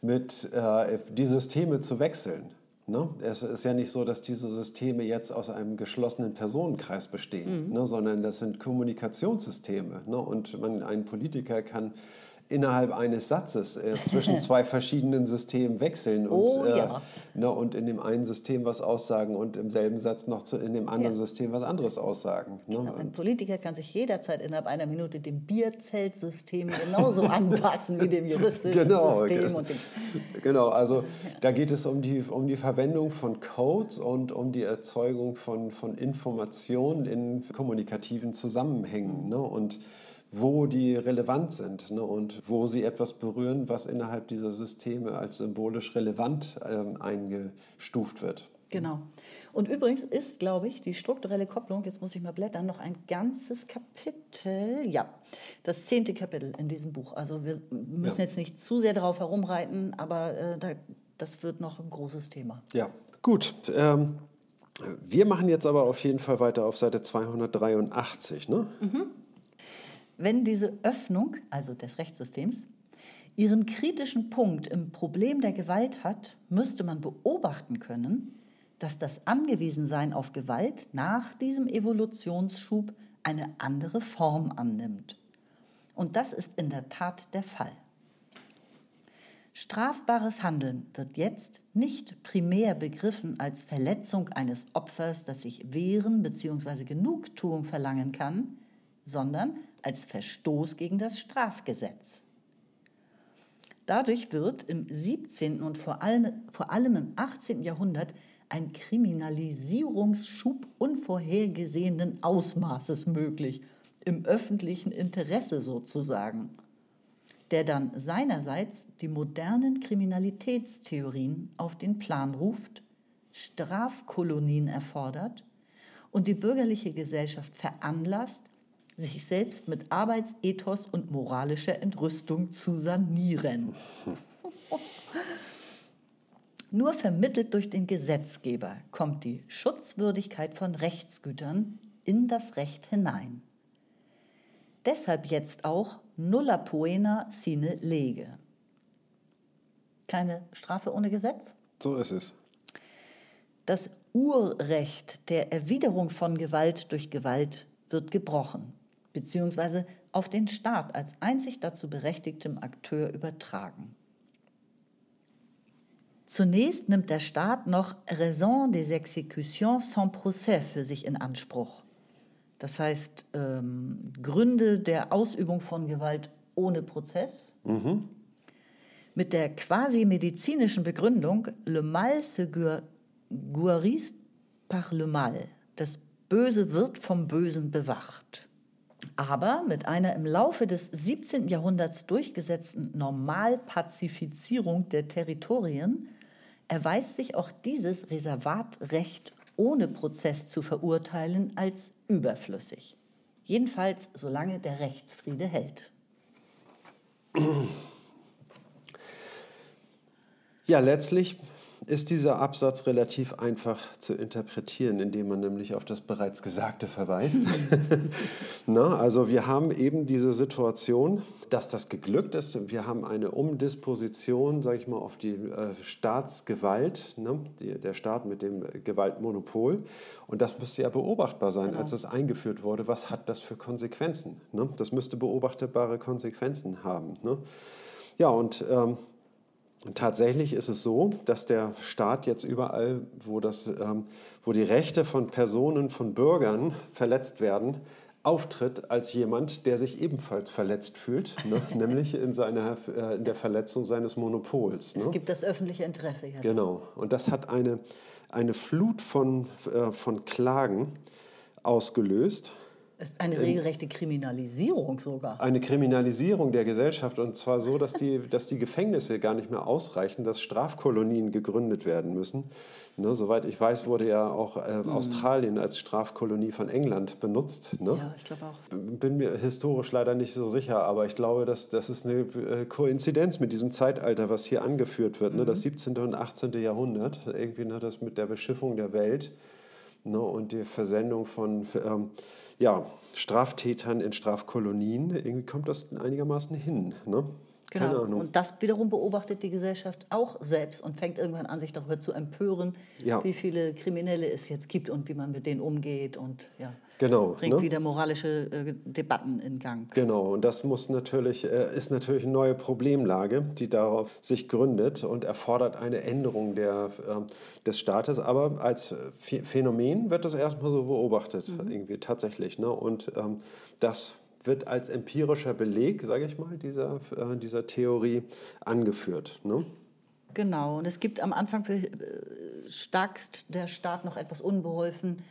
mit äh, die Systeme zu wechseln. Ne? Es ist ja nicht so, dass diese Systeme jetzt aus einem geschlossenen Personenkreis bestehen, mhm. ne? sondern das sind Kommunikationssysteme. Ne? Und man, ein Politiker kann innerhalb eines Satzes äh, zwischen (laughs) zwei verschiedenen Systemen wechseln und, oh, äh, ja. ne, und in dem einen System was aussagen und im selben Satz noch zu, in dem anderen ja. System was anderes aussagen.
Ne? Genau. Ein Politiker kann sich jederzeit innerhalb einer Minute dem Bierzeltsystem genauso (laughs) anpassen wie dem juristischen genau, System.
Und dem (laughs) genau, also ja. da geht es um die, um die Verwendung von Codes und um die Erzeugung von, von Informationen in kommunikativen Zusammenhängen. Mhm. Ne? Und wo die relevant sind ne, und wo sie etwas berühren, was innerhalb dieser Systeme als symbolisch relevant ähm, eingestuft wird.
Genau. Und übrigens ist, glaube ich, die strukturelle Kopplung, jetzt muss ich mal blättern, noch ein ganzes Kapitel, ja, das zehnte Kapitel in diesem Buch. Also wir müssen ja. jetzt nicht zu sehr darauf herumreiten, aber äh, da, das wird noch ein großes Thema.
Ja, gut. Ähm, wir machen jetzt aber auf jeden Fall weiter auf Seite 283. Ne? Mhm.
Wenn diese Öffnung, also des Rechtssystems, ihren kritischen Punkt im Problem der Gewalt hat, müsste man beobachten können, dass das Angewiesensein auf Gewalt nach diesem Evolutionsschub eine andere Form annimmt. Und das ist in der Tat der Fall. Strafbares Handeln wird jetzt nicht primär begriffen als Verletzung eines Opfers, das sich wehren bzw. Genugtuung verlangen kann, sondern als Verstoß gegen das Strafgesetz. Dadurch wird im 17. und vor allem, vor allem im 18. Jahrhundert ein Kriminalisierungsschub unvorhergesehenen Ausmaßes möglich, im öffentlichen Interesse sozusagen, der dann seinerseits die modernen Kriminalitätstheorien auf den Plan ruft, Strafkolonien erfordert und die bürgerliche Gesellschaft veranlasst, sich selbst mit Arbeitsethos und moralischer Entrüstung zu sanieren. (laughs) Nur vermittelt durch den Gesetzgeber kommt die Schutzwürdigkeit von Rechtsgütern in das Recht hinein. Deshalb jetzt auch nulla poena sine lege. Keine Strafe ohne Gesetz?
So ist es.
Das Urrecht der Erwiderung von Gewalt durch Gewalt wird gebrochen beziehungsweise auf den Staat als einzig dazu berechtigtem Akteur übertragen. Zunächst nimmt der Staat noch Raison des exécutions sans procès für sich in Anspruch. Das heißt, ähm, Gründe der Ausübung von Gewalt ohne Prozess. Mhm. Mit der quasi medizinischen Begründung, le mal se guérisse par le mal. Das Böse wird vom Bösen bewacht. Aber mit einer im Laufe des 17. Jahrhunderts durchgesetzten Normalpazifizierung der Territorien erweist sich auch dieses Reservatrecht ohne Prozess zu verurteilen als überflüssig. Jedenfalls solange der Rechtsfriede hält.
Ja, letztlich ist dieser Absatz relativ einfach zu interpretieren, indem man nämlich auf das bereits Gesagte verweist. (laughs) (laughs) Na, also wir haben eben diese Situation, dass das geglückt ist. Wir haben eine Umdisposition, sage ich mal, auf die äh, Staatsgewalt, ne? die, der Staat mit dem Gewaltmonopol. Und das müsste ja beobachtbar sein, genau. als es eingeführt wurde. Was hat das für Konsequenzen? Ne? Das müsste beobachtbare Konsequenzen haben. Ne? Ja, und... Ähm, Und tatsächlich ist es so, dass der Staat jetzt überall, wo, das, ähm, wo die Rechte von Personen, von Bürgern verletzt werden, auftritt als jemand, der sich ebenfalls verletzt fühlt, ne? (laughs) nämlich in, seiner, äh, in der Verletzung seines Monopols.
Ne? Es gibt das öffentliche Interesse jetzt.
Genau. Und das hat eine, eine Flut von, äh, von Klagen ausgelöst.
Es ist eine regelrechte Kriminalisierung sogar.
Eine Kriminalisierung der Gesellschaft und zwar so, dass die, (laughs) dass die Gefängnisse gar nicht mehr ausreichen, dass Strafkolonien gegründet werden müssen. Ne, soweit ich weiß, wurde ja auch äh, mhm. Australien als Strafkolonie von England benutzt. Ne?
Ja, ich glaube auch.
Bin mir historisch leider nicht so sicher, aber ich glaube, dass, das ist eine äh, Koinzidenz mit diesem Zeitalter, was hier angeführt wird. Mhm. Ne? Das 17. und 18. Jahrhundert, irgendwie ne, das mit der Beschiffung der Welt ne? und die Versendung von ähm, ja, Straftätern in Strafkolonien. Irgendwie kommt das einigermaßen hin. Ne?
Genau. Und das wiederum beobachtet die Gesellschaft auch selbst und fängt irgendwann an, sich darüber zu empören, ja. wie viele Kriminelle es jetzt gibt und wie man mit denen umgeht und ja,
genau,
bringt ne? wieder moralische äh, Debatten in Gang.
Genau, und das muss natürlich, äh, ist natürlich eine neue Problemlage, die darauf sich gründet und erfordert eine Änderung der, äh, des Staates. Aber als Phänomen wird das erstmal so beobachtet, mhm. irgendwie tatsächlich. Ne? Und ähm, das wird als empirischer Beleg, sage ich mal, dieser, äh, dieser Theorie angeführt. Ne?
Genau, und es gibt am Anfang äh, starkst der Staat noch etwas unbeholfen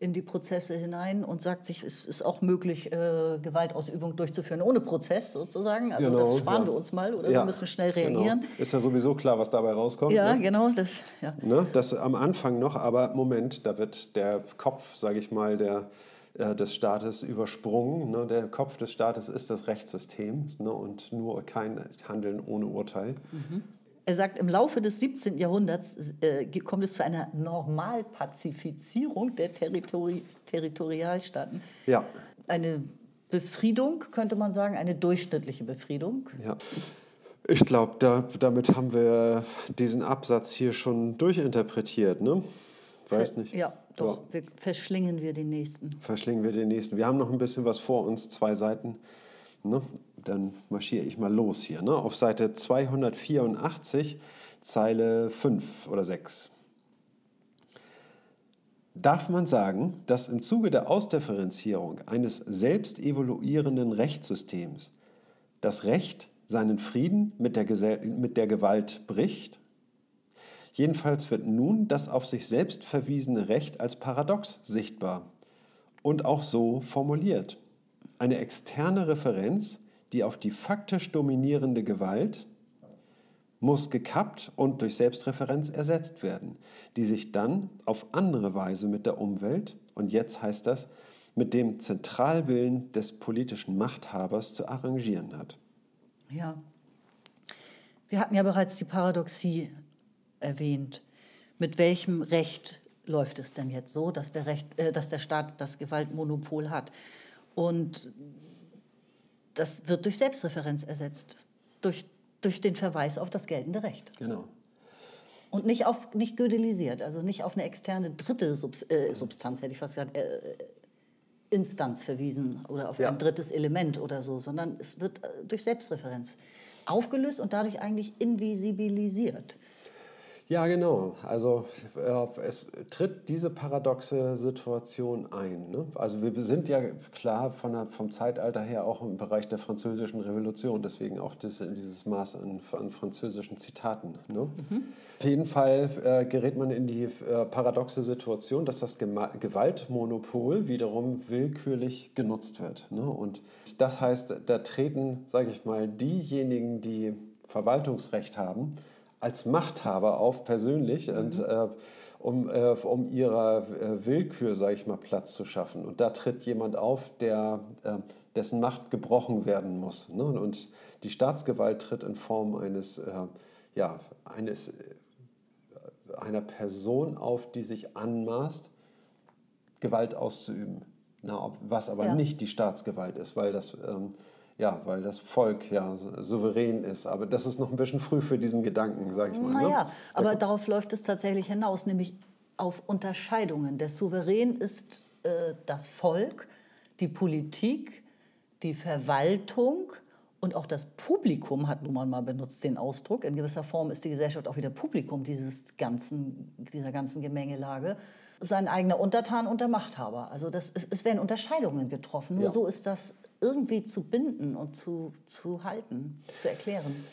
in die Prozesse hinein und sagt sich, es ist auch möglich, äh, Gewaltausübung durchzuführen ohne Prozess sozusagen. Also genau, das sparen ja. wir uns mal oder ja, wir müssen schnell genau. reagieren.
Genau. Ist ja sowieso klar, was dabei rauskommt.
Ja, ne? genau. Das, ja.
Ne? das am Anfang noch, aber Moment, da wird der Kopf, sage ich mal, der äh, des Staates übersprungen. Ne? Der Kopf des Staates ist das Rechtssystem ne? und nur kein Handeln ohne Urteil.
Mhm. Er sagt, im Laufe des 17. Jahrhunderts äh, kommt es zu einer Normalpazifizierung der Territori Territorialstaaten.
Ja.
Eine Befriedung, könnte man sagen, eine durchschnittliche Befriedung.
Ja. Ich glaube, da, damit haben wir diesen Absatz hier schon durchinterpretiert. Ne? Weiß nicht.
Ja, doch, ja. Wir verschlingen wir den nächsten.
Verschlingen wir den nächsten. Wir haben noch ein bisschen was vor uns, zwei Seiten. Ne? Dann marschiere ich mal los hier. Ne? Auf Seite 284, Zeile 5 oder 6. Darf man sagen, dass im Zuge der Ausdifferenzierung eines selbst evoluierenden Rechtssystems das Recht seinen Frieden mit der, mit der Gewalt bricht Jedenfalls wird nun das auf sich selbst verwiesene Recht als paradox sichtbar und auch so formuliert. Eine externe Referenz, die auf die faktisch dominierende Gewalt muss gekappt und durch Selbstreferenz ersetzt werden, die sich dann auf andere Weise mit der Umwelt, und jetzt heißt das, mit dem Zentralwillen des politischen Machthabers zu arrangieren hat.
Ja, wir hatten ja bereits die Paradoxie erwähnt. Mit welchem Recht läuft es denn jetzt so, dass der, Recht, äh, dass der Staat das Gewaltmonopol hat? Und das wird durch Selbstreferenz ersetzt, durch, durch den Verweis auf das geltende Recht.
Genau.
Und nicht, auf, nicht gödelisiert, also nicht auf eine externe dritte Subs, äh, Substanz, hätte ich fast gesagt, äh, Instanz verwiesen oder auf ja. ein drittes Element oder so, sondern es wird äh, durch Selbstreferenz aufgelöst und dadurch eigentlich invisibilisiert.
Ja, genau. Also äh, es tritt diese paradoxe Situation ein. Ne? Also wir sind ja klar von der, vom Zeitalter her auch im Bereich der französischen Revolution, deswegen auch das, dieses Maß an, an französischen Zitaten. Ne? Mhm. Auf jeden Fall äh, gerät man in die äh, paradoxe Situation, dass das Gema Gewaltmonopol wiederum willkürlich genutzt wird. Ne? Und das heißt, da treten, sage ich mal, diejenigen, die Verwaltungsrecht haben, als Machthaber auf persönlich mhm. und äh, um, äh, um ihrer äh, Willkür, sage ich mal, Platz zu schaffen. Und da tritt jemand auf, der, äh, dessen Macht gebrochen werden muss. Ne? Und die Staatsgewalt tritt in Form eines, äh, ja, eines, äh, einer Person auf, die sich anmaßt, Gewalt auszuüben. Na, was aber ja. nicht die Staatsgewalt ist, weil das ähm, ja, weil das Volk ja souverän ist. Aber das ist noch ein bisschen früh für diesen Gedanken, sage ich mal.
Ne? Naja, ne? aber darauf läuft es tatsächlich hinaus, nämlich auf Unterscheidungen. Der Souverän ist äh, das Volk, die Politik, die Verwaltung Und auch das Publikum hat nun mal benutzt den Ausdruck. In gewisser Form ist die Gesellschaft auch wieder Publikum dieses ganzen, dieser ganzen Gemengelage. Sein eigener Untertan und der Machthaber. Also das, es, es werden Unterscheidungen getroffen. Nur
Ja.
so ist das irgendwie zu binden und zu, zu halten, zu erklären.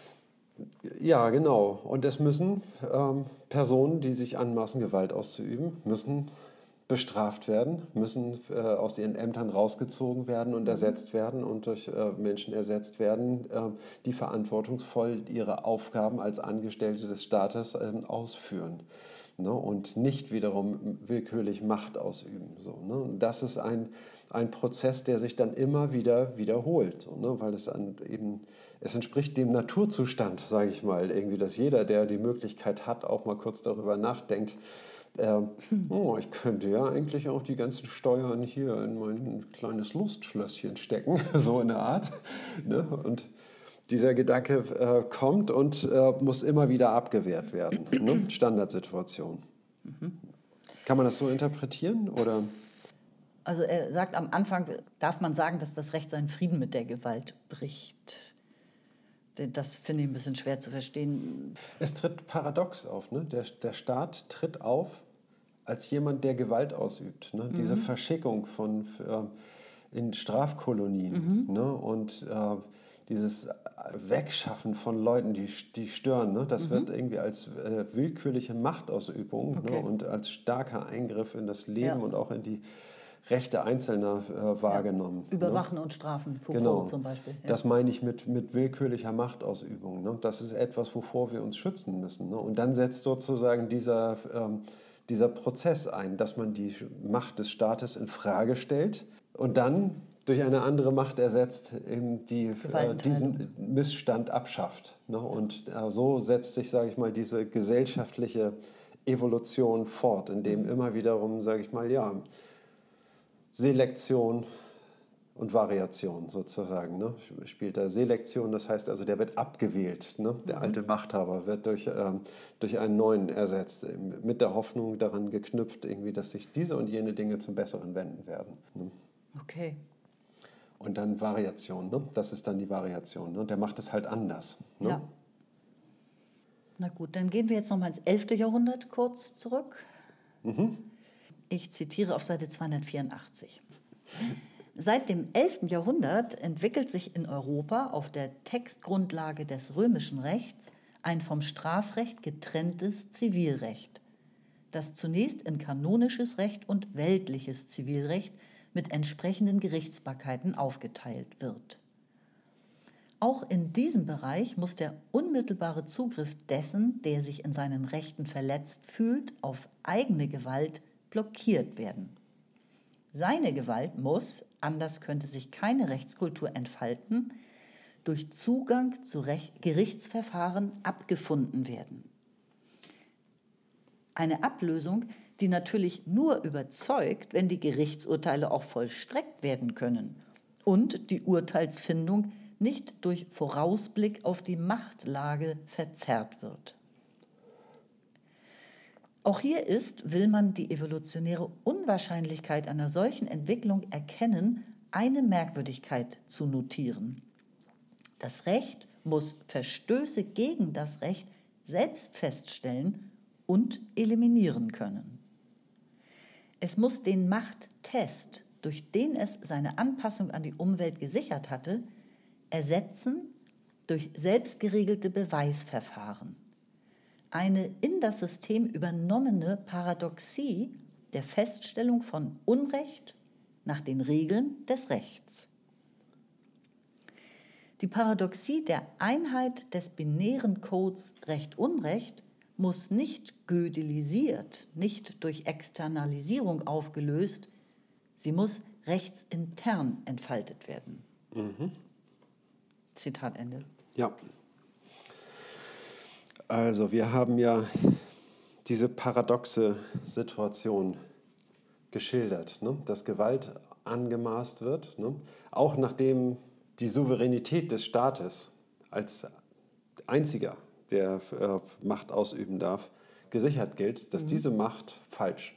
Ja, genau. Und es müssen ähm, Personen, die sich anmaßen, Gewalt auszuüben, müssen bestraft werden, müssen äh, aus ihren Ämtern rausgezogen werden und ersetzt werden und durch äh, Menschen ersetzt werden, äh, die verantwortungsvoll ihre Aufgaben als Angestellte des Staates ähm, ausführen. Ne? Und nicht wiederum willkürlich Macht ausüben. So, ne? Das ist ein, ein Prozess, der sich dann immer wieder wiederholt, so, ne? weil es dann eben, es entspricht dem Naturzustand, sage ich mal, irgendwie, dass jeder, der die Möglichkeit hat, auch mal kurz darüber nachdenkt, äh, oh, ich könnte ja eigentlich auch die ganzen Steuern hier in mein kleines Lustschlösschen stecken, (laughs) so in der Art. Ne? Und dieser Gedanke äh, kommt und äh, muss immer wieder abgewehrt werden. Ne? (clears throat) Standardsituation. Kann man das so interpretieren? Oder?
Also er sagt am Anfang, darf man sagen, dass das Recht seinen Frieden mit der Gewalt bricht. Das finde ich ein bisschen schwer zu verstehen.
Es tritt paradox auf. Ne? Der, der Staat tritt auf als jemand, der Gewalt ausübt. Ne? Diese Verschickung von, äh, in Strafkolonien ne? und äh, dieses Wegschaffen von Leuten, die, die stören, ne? das wird irgendwie als äh, willkürliche Machtausübung
Okay.
ne? und als starker Eingriff in das Leben
Ja.
und auch in die Rechte Einzelner äh, wahrgenommen. ne?
Überwachen und strafen, Foucault
Genau.
zum Beispiel. Ja.
Das meine ich mit, mit willkürlicher Machtausübung. Ne? Das ist etwas, wovor wir uns schützen müssen. Ne? Und dann setzt sozusagen dieser, ähm, dieser Prozess ein, dass man die Macht des Staates in Frage stellt und dann durch eine andere Macht ersetzt, eben die äh, diesen Missstand abschafft. Ne? Und äh, so setzt sich, sage ich mal, diese gesellschaftliche Evolution fort, indem immer wiederum, sage ich mal, ja, Selektion und Variation sozusagen. Ne? Spielt da Selektion, das heißt also, der wird abgewählt. Ne? Der alte Machthaber wird durch, ähm, durch einen neuen ersetzt, mit der Hoffnung daran geknüpft, irgendwie, dass sich diese und jene Dinge zum Besseren wenden werden. Ne?
Okay.
Und dann Variation, ne? das ist dann die Variation. Ne? Der macht es halt anders. Ne?
Ja. Na gut, dann gehen wir jetzt noch mal ins 11. Jahrhundert kurz zurück. Ich zitiere auf Seite 284. Seit dem 11. Jahrhundert entwickelt sich in Europa auf der Textgrundlage des römischen Rechts ein vom Strafrecht getrenntes Zivilrecht, das zunächst in kanonisches Recht und weltliches Zivilrecht mit entsprechenden Gerichtsbarkeiten aufgeteilt wird. Auch in diesem Bereich muss der unmittelbare Zugriff dessen, der sich in seinen Rechten verletzt fühlt, auf eigene Gewalt blockiert werden. Seine Gewalt muss, anders könnte sich keine Rechtskultur entfalten, durch Zugang zu Rech Gerichtsverfahren abgefunden werden. Eine Ablösung, die natürlich nur überzeugt, wenn die Gerichtsurteile auch vollstreckt werden können und die Urteilsfindung nicht durch Vorausblick auf die Machtlage verzerrt wird. Auch hier ist, will man die evolutionäre Unwahrscheinlichkeit einer solchen Entwicklung erkennen, eine Merkwürdigkeit zu notieren. Das Recht muss Verstöße gegen das Recht selbst feststellen und eliminieren können. Es muss den Machttest, durch den es seine Anpassung an die Umwelt gesichert hatte, ersetzen durch selbstgeregelte Beweisverfahren. Eine in das System übernommene Paradoxie der Feststellung von Unrecht nach den Regeln des Rechts. Die Paradoxie der Einheit des binären Codes Recht-Unrecht muss nicht gödelisiert, nicht durch Externalisierung aufgelöst, sie muss rechtsintern entfaltet werden. Zitat Ende.
Ja. Also wir haben ja diese paradoxe Situation geschildert, ne? dass Gewalt angemaßt wird, ne? auch nachdem die Souveränität des Staates als einziger, der äh, Macht ausüben darf, gesichert gilt, dass diese Macht falsch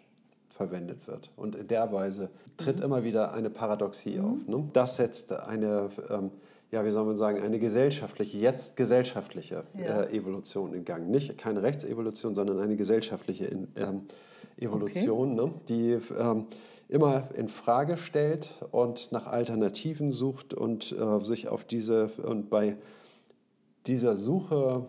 verwendet wird. Und in der Weise tritt immer wieder eine Paradoxie auf. Ne? Das setzt eine, ähm, ja, wie soll man sagen, eine gesellschaftliche, jetzt gesellschaftliche
Ja.
äh, Evolution in Gang. Nicht keine Rechtsevolution, sondern eine gesellschaftliche in, ähm, Evolution, ne? die ähm, immer in Frage stellt und nach Alternativen sucht und äh, sich auf diese und bei dieser Suche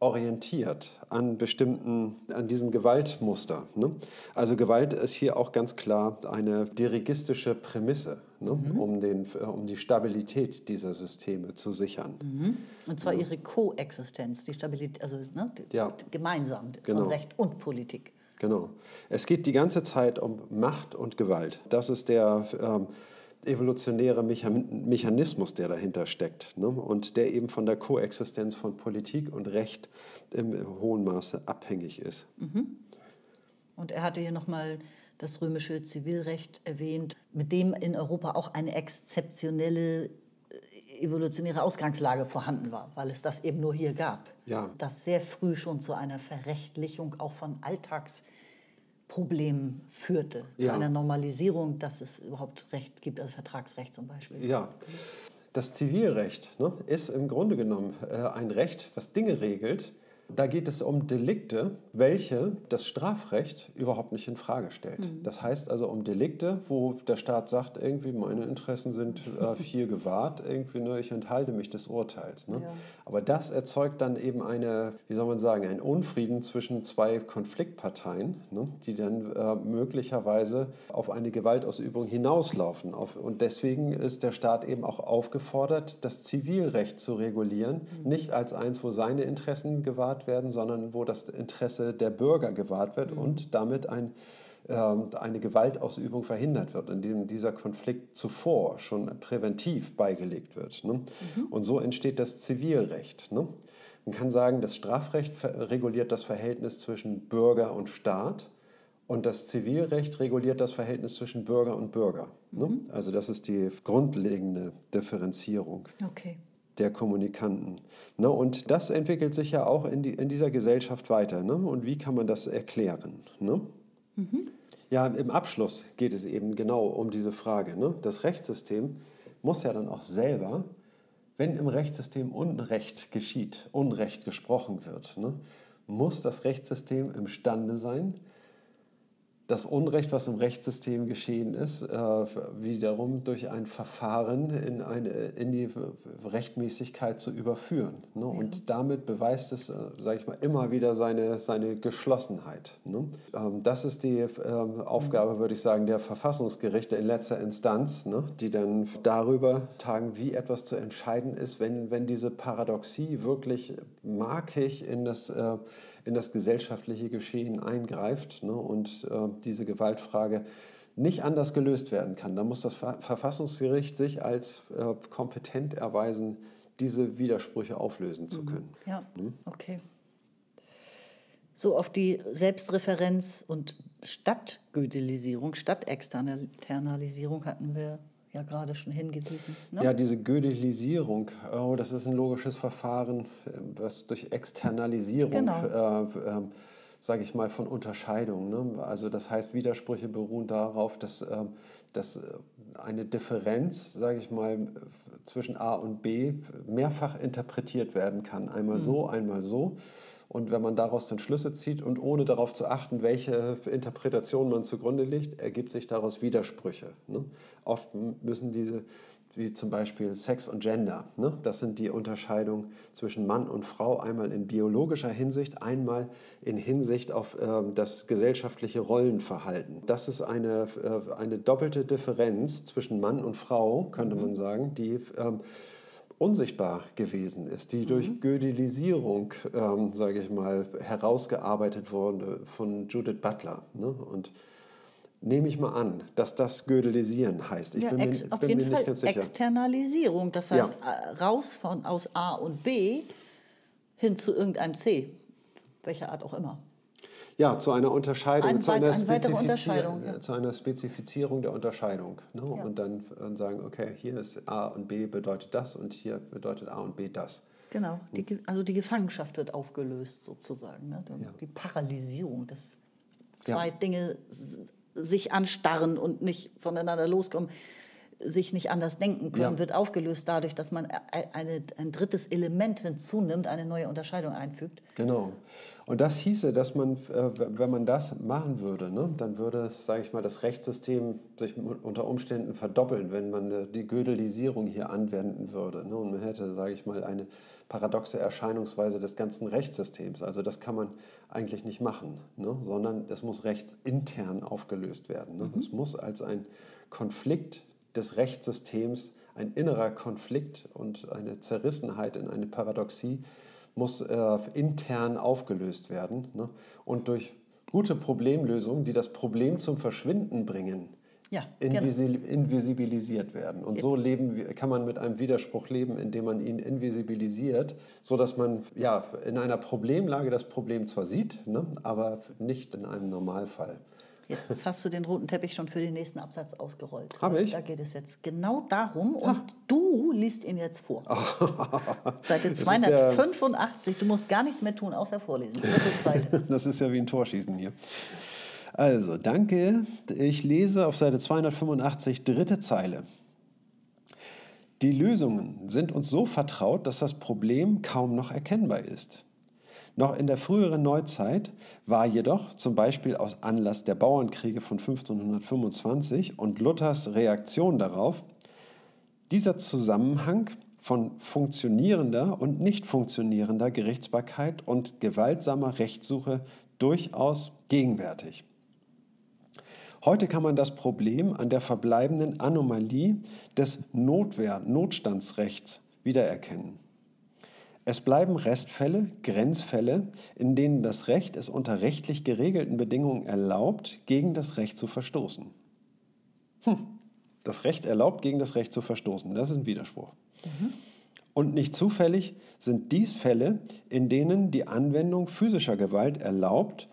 orientiert an bestimmten, an diesem Gewaltmuster. Ne? Also Gewalt ist hier auch ganz klar eine dirigistische Prämisse, ne? um, den, um die Stabilität dieser Systeme zu sichern.
Und zwar ihre Koexistenz, die Stabilität, also ne,
Ja.
gemeinsam
Genau.
von Recht und Politik.
Genau. Es geht die ganze Zeit um Macht und Gewalt. Das ist der ähm, evolutionäre Mechan Mechanismus, der dahinter steckt ne? und der eben von der Koexistenz von Politik und Recht im hohen Maße abhängig ist.
Und er hatte hier nochmal das römische Zivilrecht erwähnt, mit dem in Europa auch eine exzeptionelle äh, evolutionäre Ausgangslage vorhanden war, weil es das eben nur hier gab.
Ja.
Das sehr früh schon zu einer Verrechtlichung auch von Alltagsproblemen führte, zu
Ja.
einer Normalisierung, dass es überhaupt Recht gibt, also Vertragsrecht zum Beispiel.
Ja, das Zivilrecht ne, ist im Grunde genommen äh, ein Recht, was Dinge regelt. Da geht es um Delikte, welche das Strafrecht überhaupt nicht in Frage stellt. Das heißt also um Delikte, wo der Staat sagt, irgendwie meine Interessen sind äh, hier gewahrt, irgendwie ne, ich enthalte mich des Urteils. Ne?
Ja.
Aber das erzeugt dann eben eine, wie soll man sagen, einen Unfrieden zwischen zwei Konfliktparteien, ne, die dann äh, möglicherweise auf eine Gewaltausübung hinauslaufen. Auf, und deswegen ist der Staat eben auch aufgefordert, das Zivilrecht zu regulieren, nicht als eins, wo seine Interessen gewahrt werden, sondern wo das Interesse der Bürger gewahrt wird und damit ein eine Gewaltausübung verhindert wird, indem dieser Konflikt zuvor schon präventiv beigelegt wird. Ne? Und so entsteht das Zivilrecht. Ne? Man kann sagen, das Strafrecht reguliert das Verhältnis zwischen Bürger und Staat und das Zivilrecht reguliert das Verhältnis zwischen Bürger und Bürger. Ne? Also das ist die grundlegende Differenzierung
Okay.
der Kommunikanten. Ne? Und das entwickelt sich ja auch in, die, in dieser Gesellschaft weiter. Ne? Und wie kann man das erklären? Ne? Ja, im Abschluss geht es eben genau um diese Frage. Ne? Das Rechtssystem muss ja dann auch selber, wenn im Rechtssystem Unrecht geschieht, Unrecht gesprochen wird, ne? muss das Rechtssystem imstande sein, das Unrecht, was im Rechtssystem geschehen ist, äh, wiederum durch ein Verfahren in, eine, in die Rechtmäßigkeit zu überführen. Ne? Und damit beweist es, äh, sage ich mal, immer wieder seine, seine Geschlossenheit. Ne? Ähm, das ist die ähm, Aufgabe, würde ich sagen, der Verfassungsgerichte in letzter Instanz, ne? die dann darüber tagen, wie etwas zu entscheiden ist, wenn, wenn diese Paradoxie wirklich markig in das äh, in das gesellschaftliche Geschehen eingreift ne, und äh, diese Gewaltfrage nicht anders gelöst werden kann. Da muss das Ver Verfassungsgericht sich als äh, kompetent erweisen, diese Widersprüche auflösen zu können.
Ja, okay. So auf die Selbstreferenz und Stadtgödelisierung, Stadtexternalisierung hatten wir ja gerade schon hingewiesen. Ne?
Ja, diese Gödelisierung, oh, das ist ein logisches Verfahren, was durch Externalisierung,
Genau.
äh, äh, sage ich mal, von Unterscheidung. Ne? Also das heißt, Widersprüche beruhen darauf, dass, äh, dass eine Differenz, sage ich mal, zwischen A und B mehrfach interpretiert werden kann. Einmal so, einmal so. Und wenn man daraus dann Schlüsse zieht und ohne darauf zu achten, welche Interpretation man zugrunde legt, ergibt sich daraus Widersprüche. Ne? Oft müssen diese, wie zum Beispiel Sex und Gender, ne? das sind die Unterscheidungen zwischen Mann und Frau, einmal in biologischer Hinsicht, einmal in Hinsicht auf ähm, das gesellschaftliche Rollenverhalten. Das ist eine, äh, eine doppelte Differenz zwischen Mann und Frau, könnte man sagen, die ähm, unsichtbar gewesen ist, die durch Gödelisierung, ähm, sage ich mal, herausgearbeitet wurde von Judith Butler. Ne? Und nehme ich mal an, dass das Gödelisieren heißt. Ich
ja,
bin, mir,
ex, auf
bin
jeden
mir
Fall
nicht ganz sicher.
Externalisierung, das heißt äh, raus von aus A und B hin zu irgendeinem C, welcher Art auch immer.
Ja, zu einer Unterscheidung,
Ein
zu, einer Spezifizier-
Unterscheidung, ja.
zu einer Spezifizierung der Unterscheidung. Ne?
Ja.
Und dann sagen, okay, hier ist A und B bedeutet das und hier bedeutet A und B das.
Genau, die, Ge- also die Gefangenschaft wird aufgelöst sozusagen. Ne? Die-
Ja.
Die Paralysierung, dass zwei Dinge sich anstarren und nicht voneinander loskommen. sich nicht anders denken können,
Ja.
wird aufgelöst dadurch, dass man eine, ein drittes Element hinzunimmt, eine neue Unterscheidung einfügt.
Genau. Und das hieße, dass man, äh, wenn man das machen würde, ne, dann würde, sage ich mal, das Rechtssystem sich unter Umständen verdoppeln, wenn man äh, die Gödelisierung hier anwenden würde. Ne, und man hätte, sage ich mal, eine paradoxe Erscheinungsweise des ganzen Rechtssystems. Also das kann man eigentlich nicht machen, ne, sondern es muss rechtsintern aufgelöst werden. Ne. Es muss als ein Konflikt des Rechtssystems, ein innerer Konflikt und eine Zerrissenheit in eine Paradoxie muss äh, intern aufgelöst werden ne? und durch gute Problemlösungen, die das Problem zum Verschwinden bringen,
Ja, genau.
invisi invisibilisiert werden. Und so leben, kann man mit einem Widerspruch leben, indem man ihn invisibilisiert, sodass man ja, in einer Problemlage das Problem zwar sieht, ne? aber nicht in einem Normalfall.
Jetzt hast du den roten Teppich schon für den nächsten Absatz ausgerollt.
Habe ich?
Da geht es jetzt genau darum und du liest ihn jetzt vor. (laughs) Seite
ist ja-
285. Du musst gar nichts mehr tun, außer vorlesen. (laughs)
Das ist ja wie ein Torschießen hier. Also, danke. Ich lese auf Seite 285, dritte Zeile. Die Lösungen sind uns so vertraut, dass das Problem kaum noch erkennbar ist. Noch in der früheren Neuzeit war jedoch zum Beispiel aus Anlass der Bauernkriege von 1525 und Luthers Reaktion darauf dieser Zusammenhang von funktionierender und nicht funktionierender Gerichtsbarkeit und gewaltsamer Rechtssuche durchaus gegenwärtig. Heute kann man das Problem an der verbleibenden Anomalie des Notwehr Notstandsrechts wiedererkennen. Es bleiben Restfälle, Grenzfälle, in denen das Recht es unter rechtlich geregelten Bedingungen erlaubt, gegen das Recht zu verstoßen. Hm. Das Recht erlaubt, gegen das Recht zu verstoßen. Das ist ein Widerspruch. Und nicht zufällig sind dies Fälle, in denen die Anwendung physischer Gewalt erlaubt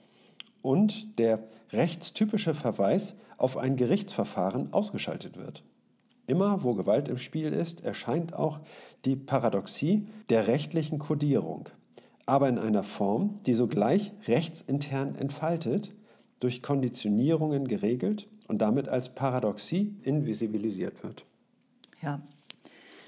und der rechtstypische Verweis auf ein Gerichtsverfahren ausgeschaltet wird. Immer wo Gewalt im Spiel ist, erscheint auch die Paradoxie der rechtlichen Kodierung, aber in einer Form, die sogleich rechtsintern entfaltet, durch Konditionierungen geregelt und damit als Paradoxie invisibilisiert wird.
Ja,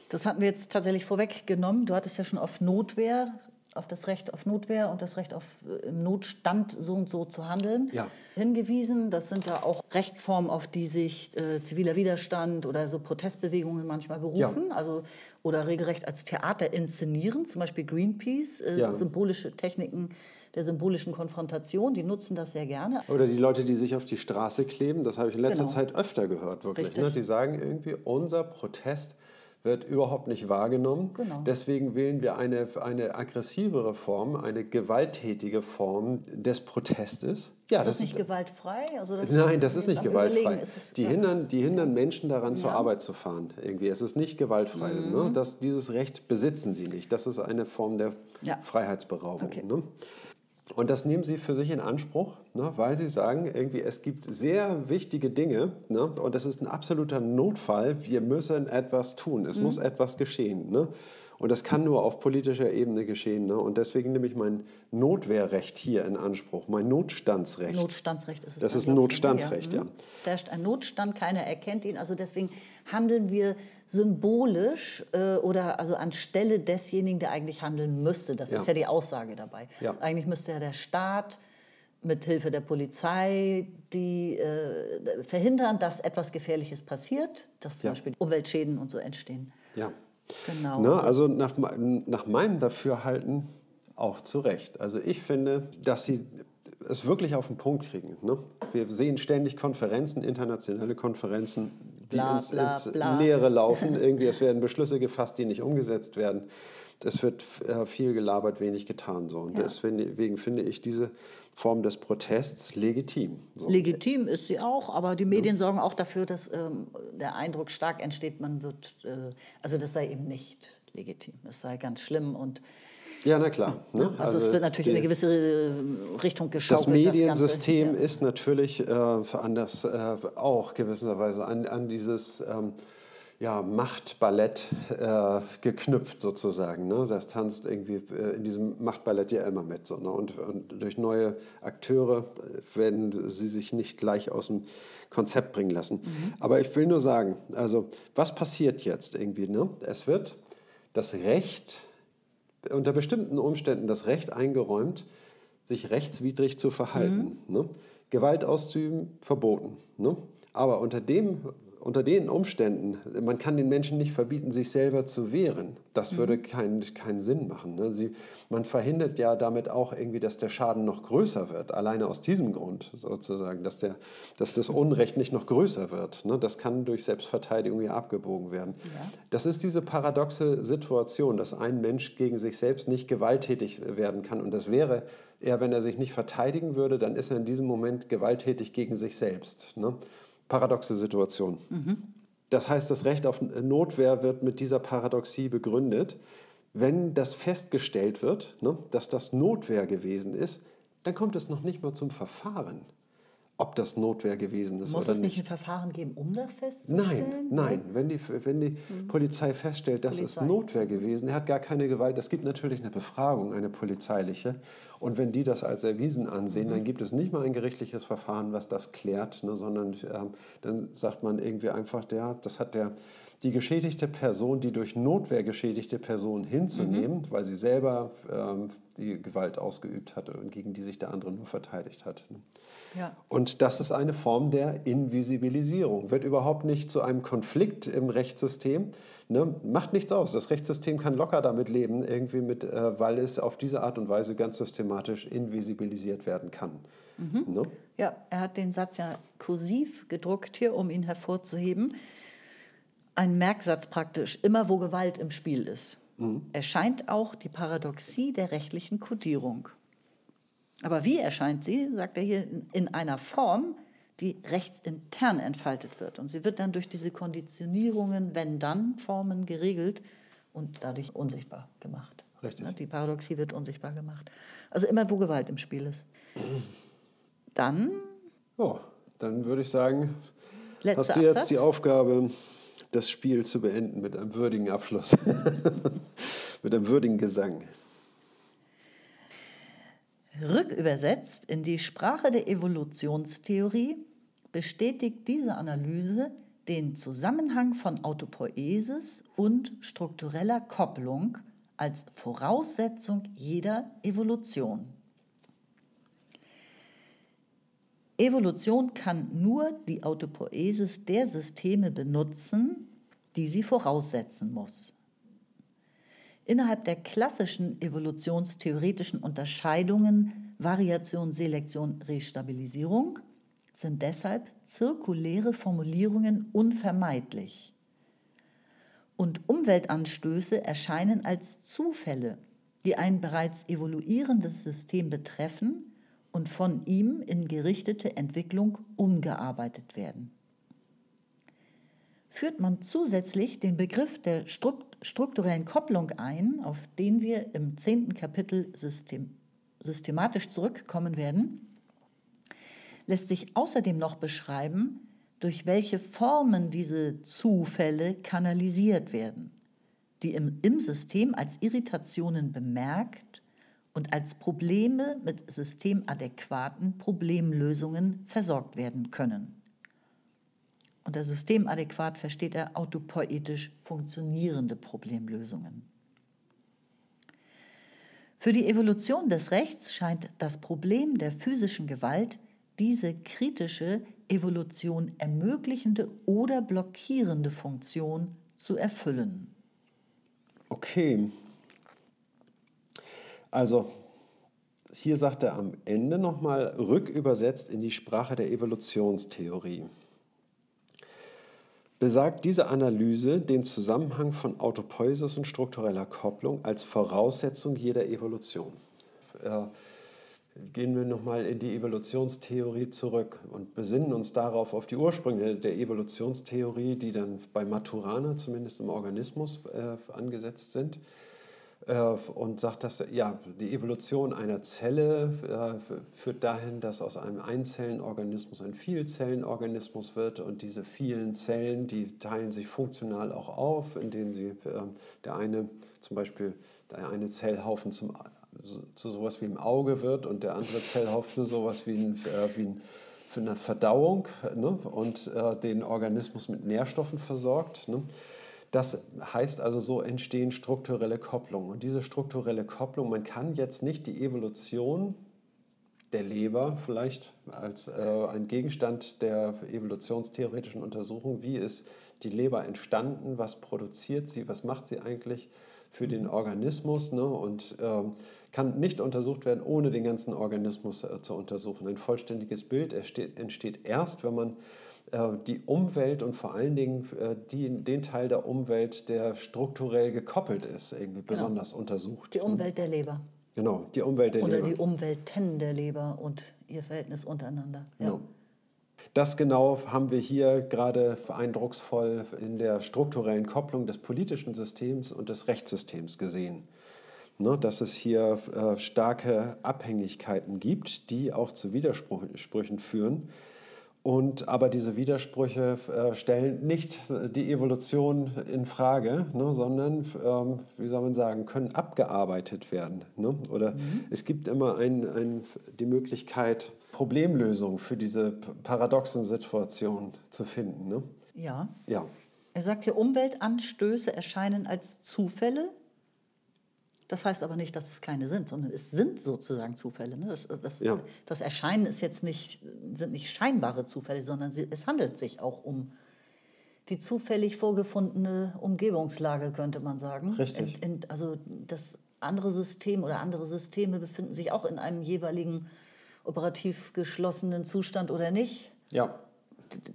das hatten wir jetzt tatsächlich vorweggenommen. Du hattest ja schon auf Notwehr, auf das Recht auf Notwehr und das Recht auf äh, im Notstand so und so zu handeln
Ja.
hingewiesen. Das sind ja auch Rechtsformen, auf die sich äh, ziviler Widerstand oder so Protestbewegungen manchmal berufen. Also, oder regelrecht als Theater inszenieren, zum Beispiel Greenpeace, äh,
Ja.
symbolische Techniken der symbolischen Konfrontation, die nutzen das sehr gerne.
Oder die Leute, die sich auf die Straße kleben, das habe ich in letzter
Genau.
Zeit öfter gehört, wirklich. Ne? Die sagen irgendwie, unser Protest wird überhaupt nicht wahrgenommen.
Genau.
Deswegen wählen wir eine, eine aggressivere Form, eine gewalttätige Form des Protestes. Ja,
ist das, nicht gewaltfrei? Also das
Nein, das ist nicht gewaltfrei.
Ist es-
die,
ja.
hindern, die hindern Menschen daran, zur
Ja. Mhm.
Arbeit zu fahren. Irgendwie. Es ist nicht gewaltfrei. Ne? Das, dieses Recht besitzen sie nicht. Das ist eine Form der
Ja.
Freiheitsberaubung.
Okay.
Ne? Und das nehmen sie für sich in Anspruch, ne? weil sie sagen, irgendwie, es gibt sehr wichtige Dinge ne? und es ist ein absoluter Notfall. Wir müssen etwas tun.
Mhm.
Es muss etwas geschehen. Ne? Und das kann nur auf politischer Ebene geschehen. Ne? Und deswegen nehme ich mein Notwehrrecht hier in Anspruch, mein Notstandsrecht.
Notstandsrecht ist es.
Das ist ein
ich, ne?
Notstandsrecht, ja.
Es herrscht ein Notstand, keiner erkennt ihn. Also deswegen handeln wir symbolisch äh, oder also anstelle desjenigen, der eigentlich handeln müsste. Das
Ja.
ist ja die Aussage dabei.
Ja.
Eigentlich müsste ja der Staat mit Hilfe der Polizei die äh, verhindern, dass etwas Gefährliches passiert, dass zum. Beispiel Umweltschäden und so entstehen.
Ja.
Genau.
Ne, also nach, nach meinem Dafürhalten auch zu Recht. Also ich finde, dass sie es wirklich auf den Punkt kriegen. Ne? Wir sehen ständig Konferenzen, internationale Konferenzen, die
Bla,
ins,
bla,
ins
bla.
Leere (laughs) laufen. Irgendwie, es werden Beschlüsse gefasst, die nicht umgesetzt werden. Es wird äh, viel gelabert, wenig getan. So. Und
Ja.
deswegen finde ich diese Form des Protests legitim. So.
Legitim ist sie auch, aber die Medien sorgen auch dafür, dass ähm, der Eindruck stark entsteht, man wird, äh, also das sei eben nicht legitim, das sei ganz schlimm und
ja, na klar. Ne?
also, es wird natürlich in
die-
eine gewisse äh, Richtung geschaukelt.
Das Mediensystem.
Ja.
ist natürlich äh, an das äh, auch gewisserweise an, an dieses ähm, ja, Machtballett äh, geknüpft sozusagen. Ne? Das tanzt irgendwie äh, in diesem Machtballett ja immer mit. So, ne? und, und, durch neue Akteure äh, werden sie sich nicht gleich aus dem Konzept bringen lassen. Mhm. Aber ich will nur sagen, also was passiert jetzt irgendwie? Ne? Es wird das Recht, unter bestimmten Umständen das Recht eingeräumt, sich rechtswidrig zu verhalten. Mhm. Ne? Gewalt auszuüben, verboten. Ne? Aber unter dem unter den Umständen, man kann den Menschen nicht verbieten, sich selber zu wehren. Das würde mhm. keinen keinen Sinn machen. Ne? Sie, man verhindert ja damit auch irgendwie, dass der Schaden noch größer wird. Alleine aus diesem Grund sozusagen, dass, der, dass das Unrecht nicht noch größer wird. Ne? Das kann durch Selbstverteidigung ja abgebogen werden. Ja. Das ist diese paradoxe Situation, dass ein Mensch gegen sich selbst nicht gewalttätig werden kann. Und das wäre er, wenn er sich nicht verteidigen würde, dann ist er in diesem Moment gewalttätig gegen sich selbst. Ne? Paradoxe Situation. Mhm. Das heißt, das Recht auf Notwehr wird mit dieser Paradoxie begründet. Wenn das festgestellt wird, ne, dass das Notwehr gewesen ist, dann kommt es noch nicht mal zum Verfahren ob das Notwehr gewesen ist
Muss
oder
es
nicht.
nicht ein Verfahren geben, um das festzustellen?
Nein, nein. Wenn die, wenn die mhm. Polizei feststellt, das Polizei. ist Notwehr gewesen, er hat gar keine Gewalt, es gibt natürlich eine Befragung, eine polizeiliche. Und wenn die das als erwiesen ansehen, mhm. dann gibt es nicht mal ein gerichtliches Verfahren, was das klärt, ne, sondern ähm, dann sagt man irgendwie einfach, der, das hat der die geschädigte Person, die durch Notwehr geschädigte Person hinzunehmen, mhm. weil sie selber ähm, die Gewalt ausgeübt hatte und gegen die sich der andere nur verteidigt hat. Ja. Und das ist eine Form der Invisibilisierung. Wird überhaupt nicht zu einem Konflikt im Rechtssystem. Ne? Macht nichts aus. Das Rechtssystem kann locker damit leben, irgendwie mit, äh, weil es auf diese Art und Weise ganz systematisch invisibilisiert werden kann.
Mhm. Ne? Ja, er hat den Satz ja kursiv gedruckt hier, um ihn hervorzuheben ein Merksatz praktisch, immer wo Gewalt im Spiel ist. Mhm. Erscheint auch die Paradoxie der rechtlichen Kodierung. Aber wie erscheint sie, sagt er hier, in einer Form, die rechtsintern entfaltet wird. Und sie wird dann durch diese Konditionierungen, wenn dann Formen geregelt und dadurch unsichtbar gemacht.
Richtig.
Die Paradoxie wird unsichtbar gemacht. Also immer, wo Gewalt im Spiel ist. Dann.
Oh, dann würde ich sagen, hast du jetzt Absatz? die Aufgabe, das Spiel zu beenden mit einem würdigen Abschluss, (laughs) mit einem würdigen Gesang.
Rückübersetzt in die Sprache der Evolutionstheorie bestätigt diese Analyse den Zusammenhang von Autopoiesis und struktureller Kopplung als Voraussetzung jeder Evolution. Evolution kann nur die Autopoiesis der Systeme benutzen, die sie voraussetzen muss. Innerhalb der klassischen evolutionstheoretischen Unterscheidungen Variation, Selektion, Restabilisierung sind deshalb zirkuläre Formulierungen unvermeidlich. Und Umweltanstöße erscheinen als Zufälle, die ein bereits evoluierendes System betreffen und von ihm in gerichtete Entwicklung umgearbeitet werden. Führt man zusätzlich den Begriff der strukturellen Kopplung ein, auf den wir im zehnten Kapitel system, systematisch zurückkommen werden, lässt sich außerdem noch beschreiben, durch welche Formen diese Zufälle kanalisiert werden, die im, im System als Irritationen bemerkt und als Probleme mit systemadäquaten Problemlösungen versorgt werden können. Unter systemadäquat versteht er autopoetisch funktionierende Problemlösungen. Für die Evolution des Rechts scheint das Problem der physischen Gewalt diese kritische Evolution ermöglichende oder blockierende Funktion zu erfüllen.
Okay, also hier sagt er am Ende nochmal rückübersetzt in die Sprache der Evolutionstheorie. Besagt diese Analyse den Zusammenhang von Autopoiesis und struktureller Kopplung als Voraussetzung jeder Evolution. Äh, gehen wir nochmal in die Evolutionstheorie zurück und besinnen uns darauf, auf die Ursprünge der Evolutionstheorie, die dann bei Maturana zumindest im Organismus äh, angesetzt sind. Äh, und sagt, dass ja, die Evolution einer Zelle äh, führt dahin, dass aus einem Einzellenorganismus ein Vielzellenorganismus wird und diese vielen Zellen, die teilen sich funktional auch auf, indem sie äh, der eine zum Beispiel der eine Zellhaufen zum, zu sowas wie im Auge wird und der andere Zellhaufen zu sowas wie, ein, äh, wie ein, für eine Verdauung ne? und äh, den Organismus mit Nährstoffen versorgt. Ne? Das heißt also, so entstehen strukturelle Kopplungen. Und diese strukturelle Kopplung, man kann jetzt nicht die Evolution der Leber vielleicht als äh, ein Gegenstand der evolutionstheoretischen Untersuchung, wie ist die Leber entstanden, was produziert sie, was macht sie eigentlich für den Organismus ne, und ähm, kann nicht untersucht werden, ohne den ganzen Organismus äh, zu untersuchen. Ein vollständiges Bild entsteht, entsteht erst, wenn man die Umwelt und vor allen Dingen äh, die, den Teil der Umwelt, der strukturell gekoppelt ist, irgendwie genau. besonders untersucht.
Die Umwelt der Leber.
Genau, die Umwelt der
Oder
Leber.
Oder die Umwelten der Leber und ihr Verhältnis untereinander.
Ja. Genau. Das genau haben wir hier gerade eindrucksvoll in der strukturellen Kopplung des politischen Systems und des Rechtssystems gesehen. Ne, dass es hier äh, starke Abhängigkeiten gibt, die auch zu Widersprüchen führen. Und, aber diese Widersprüche äh, stellen nicht die Evolution in Frage, ne, sondern, ähm, wie soll man sagen, können abgearbeitet werden. Ne? Oder mhm. es gibt immer ein, ein, die Möglichkeit, Problemlösungen für diese paradoxen Situationen zu finden. Ne?
Ja.
ja.
Er sagt hier, Umweltanstöße erscheinen als Zufälle das heißt aber nicht, dass es keine sind, sondern es sind sozusagen Zufälle. Ne? Das, das, ja. das, Erscheinen ist jetzt nicht, sind nicht scheinbare Zufälle, sondern es handelt sich auch um die zufällig vorgefundene Umgebungslage, könnte man sagen.
Richtig.
In, in, also das andere System oder andere Systeme befinden sich auch in einem jeweiligen operativ geschlossenen Zustand oder nicht.
Ja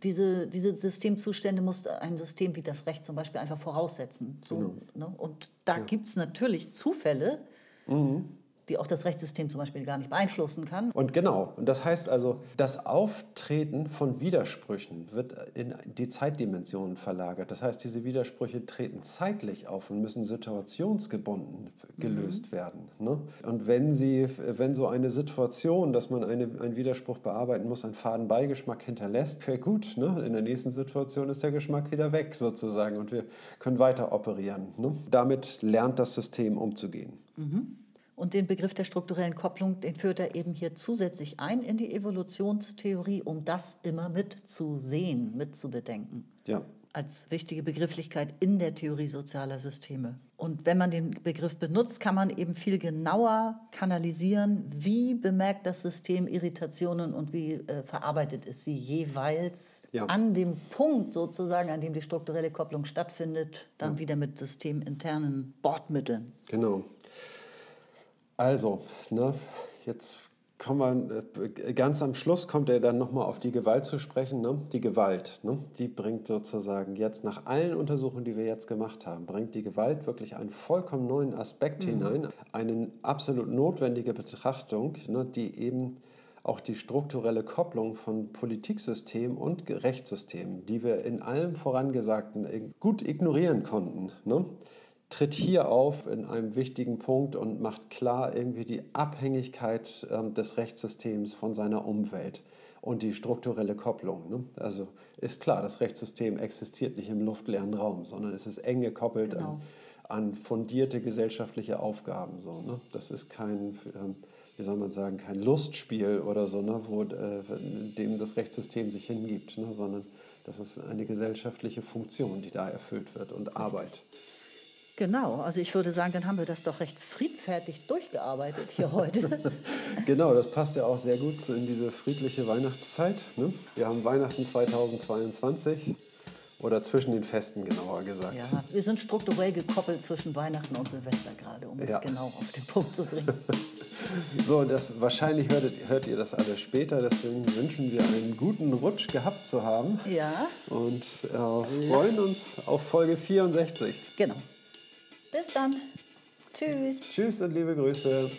diese, diese Systemzustände muss ein System wie das Recht zum Beispiel einfach voraussetzen. So, genau. ne? Und da ja. gibt es natürlich Zufälle, mhm die auch das Rechtssystem zum Beispiel gar nicht beeinflussen kann.
Und genau, und das heißt also, das Auftreten von Widersprüchen wird in die Zeitdimensionen verlagert. Das heißt, diese Widersprüche treten zeitlich auf und müssen situationsgebunden gelöst mhm. werden. Ne? Und wenn, sie, wenn so eine Situation, dass man eine, einen Widerspruch bearbeiten muss, einen faden Beigeschmack hinterlässt, okay, gut, ne? in der nächsten Situation ist der Geschmack wieder weg sozusagen und wir können weiter operieren. Ne? Damit lernt das System umzugehen.
Mhm. Und den Begriff der strukturellen Kopplung, den führt er eben hier zusätzlich ein in die Evolutionstheorie, um das immer mitzusehen, mitzubedenken.
Ja.
Als wichtige Begrifflichkeit in der Theorie sozialer Systeme. Und wenn man den Begriff benutzt, kann man eben viel genauer kanalisieren, wie bemerkt das System Irritationen und wie äh, verarbeitet es sie jeweils ja. an dem Punkt sozusagen, an dem die strukturelle Kopplung stattfindet, dann ja. wieder mit systeminternen Bordmitteln.
Genau. Also, ne, jetzt kommen wir, äh, ganz am Schluss kommt er dann nochmal auf die Gewalt zu sprechen. Ne? Die Gewalt, ne? die bringt sozusagen jetzt nach allen Untersuchungen, die wir jetzt gemacht haben, bringt die Gewalt wirklich einen vollkommen neuen Aspekt mhm. hinein, eine absolut notwendige Betrachtung, ne, die eben auch die strukturelle Kopplung von Politiksystem und Rechtssystem, die wir in allem Vorangesagten gut ignorieren konnten, ne? Tritt hier auf in einem wichtigen Punkt und macht klar irgendwie die Abhängigkeit ähm, des Rechtssystems von seiner Umwelt und die strukturelle Kopplung. Ne? Also ist klar, das Rechtssystem existiert nicht im luftleeren Raum, sondern es ist eng gekoppelt genau. an, an, fundierte gesellschaftliche Aufgaben. So, ne? Das ist kein, ähm, wie soll man sagen, kein Lustspiel oder so, ne? wo äh, dem das Rechtssystem sich hingibt, ne? sondern das ist eine gesellschaftliche Funktion, die da erfüllt wird und Arbeit.
Genau, also ich würde sagen, dann haben wir das doch recht friedfertig durchgearbeitet hier heute. (laughs) (laughs)
genau, das passt ja auch sehr gut in diese friedliche Weihnachtszeit. Ne? Wir haben Weihnachten 2022 oder zwischen den Festen genauer gesagt.
Ja, wir sind strukturell gekoppelt zwischen Weihnachten und Silvester gerade, um ja. es genau auf den Punkt zu bringen. (laughs)
so, das, wahrscheinlich hört, hört ihr das alle später, deswegen wünschen wir einen guten Rutsch gehabt zu haben.
Ja.
Und äh, freuen uns auf Folge 64.
Genau. Bis dann. Tschüss.
Tschüss und liebe Grüße.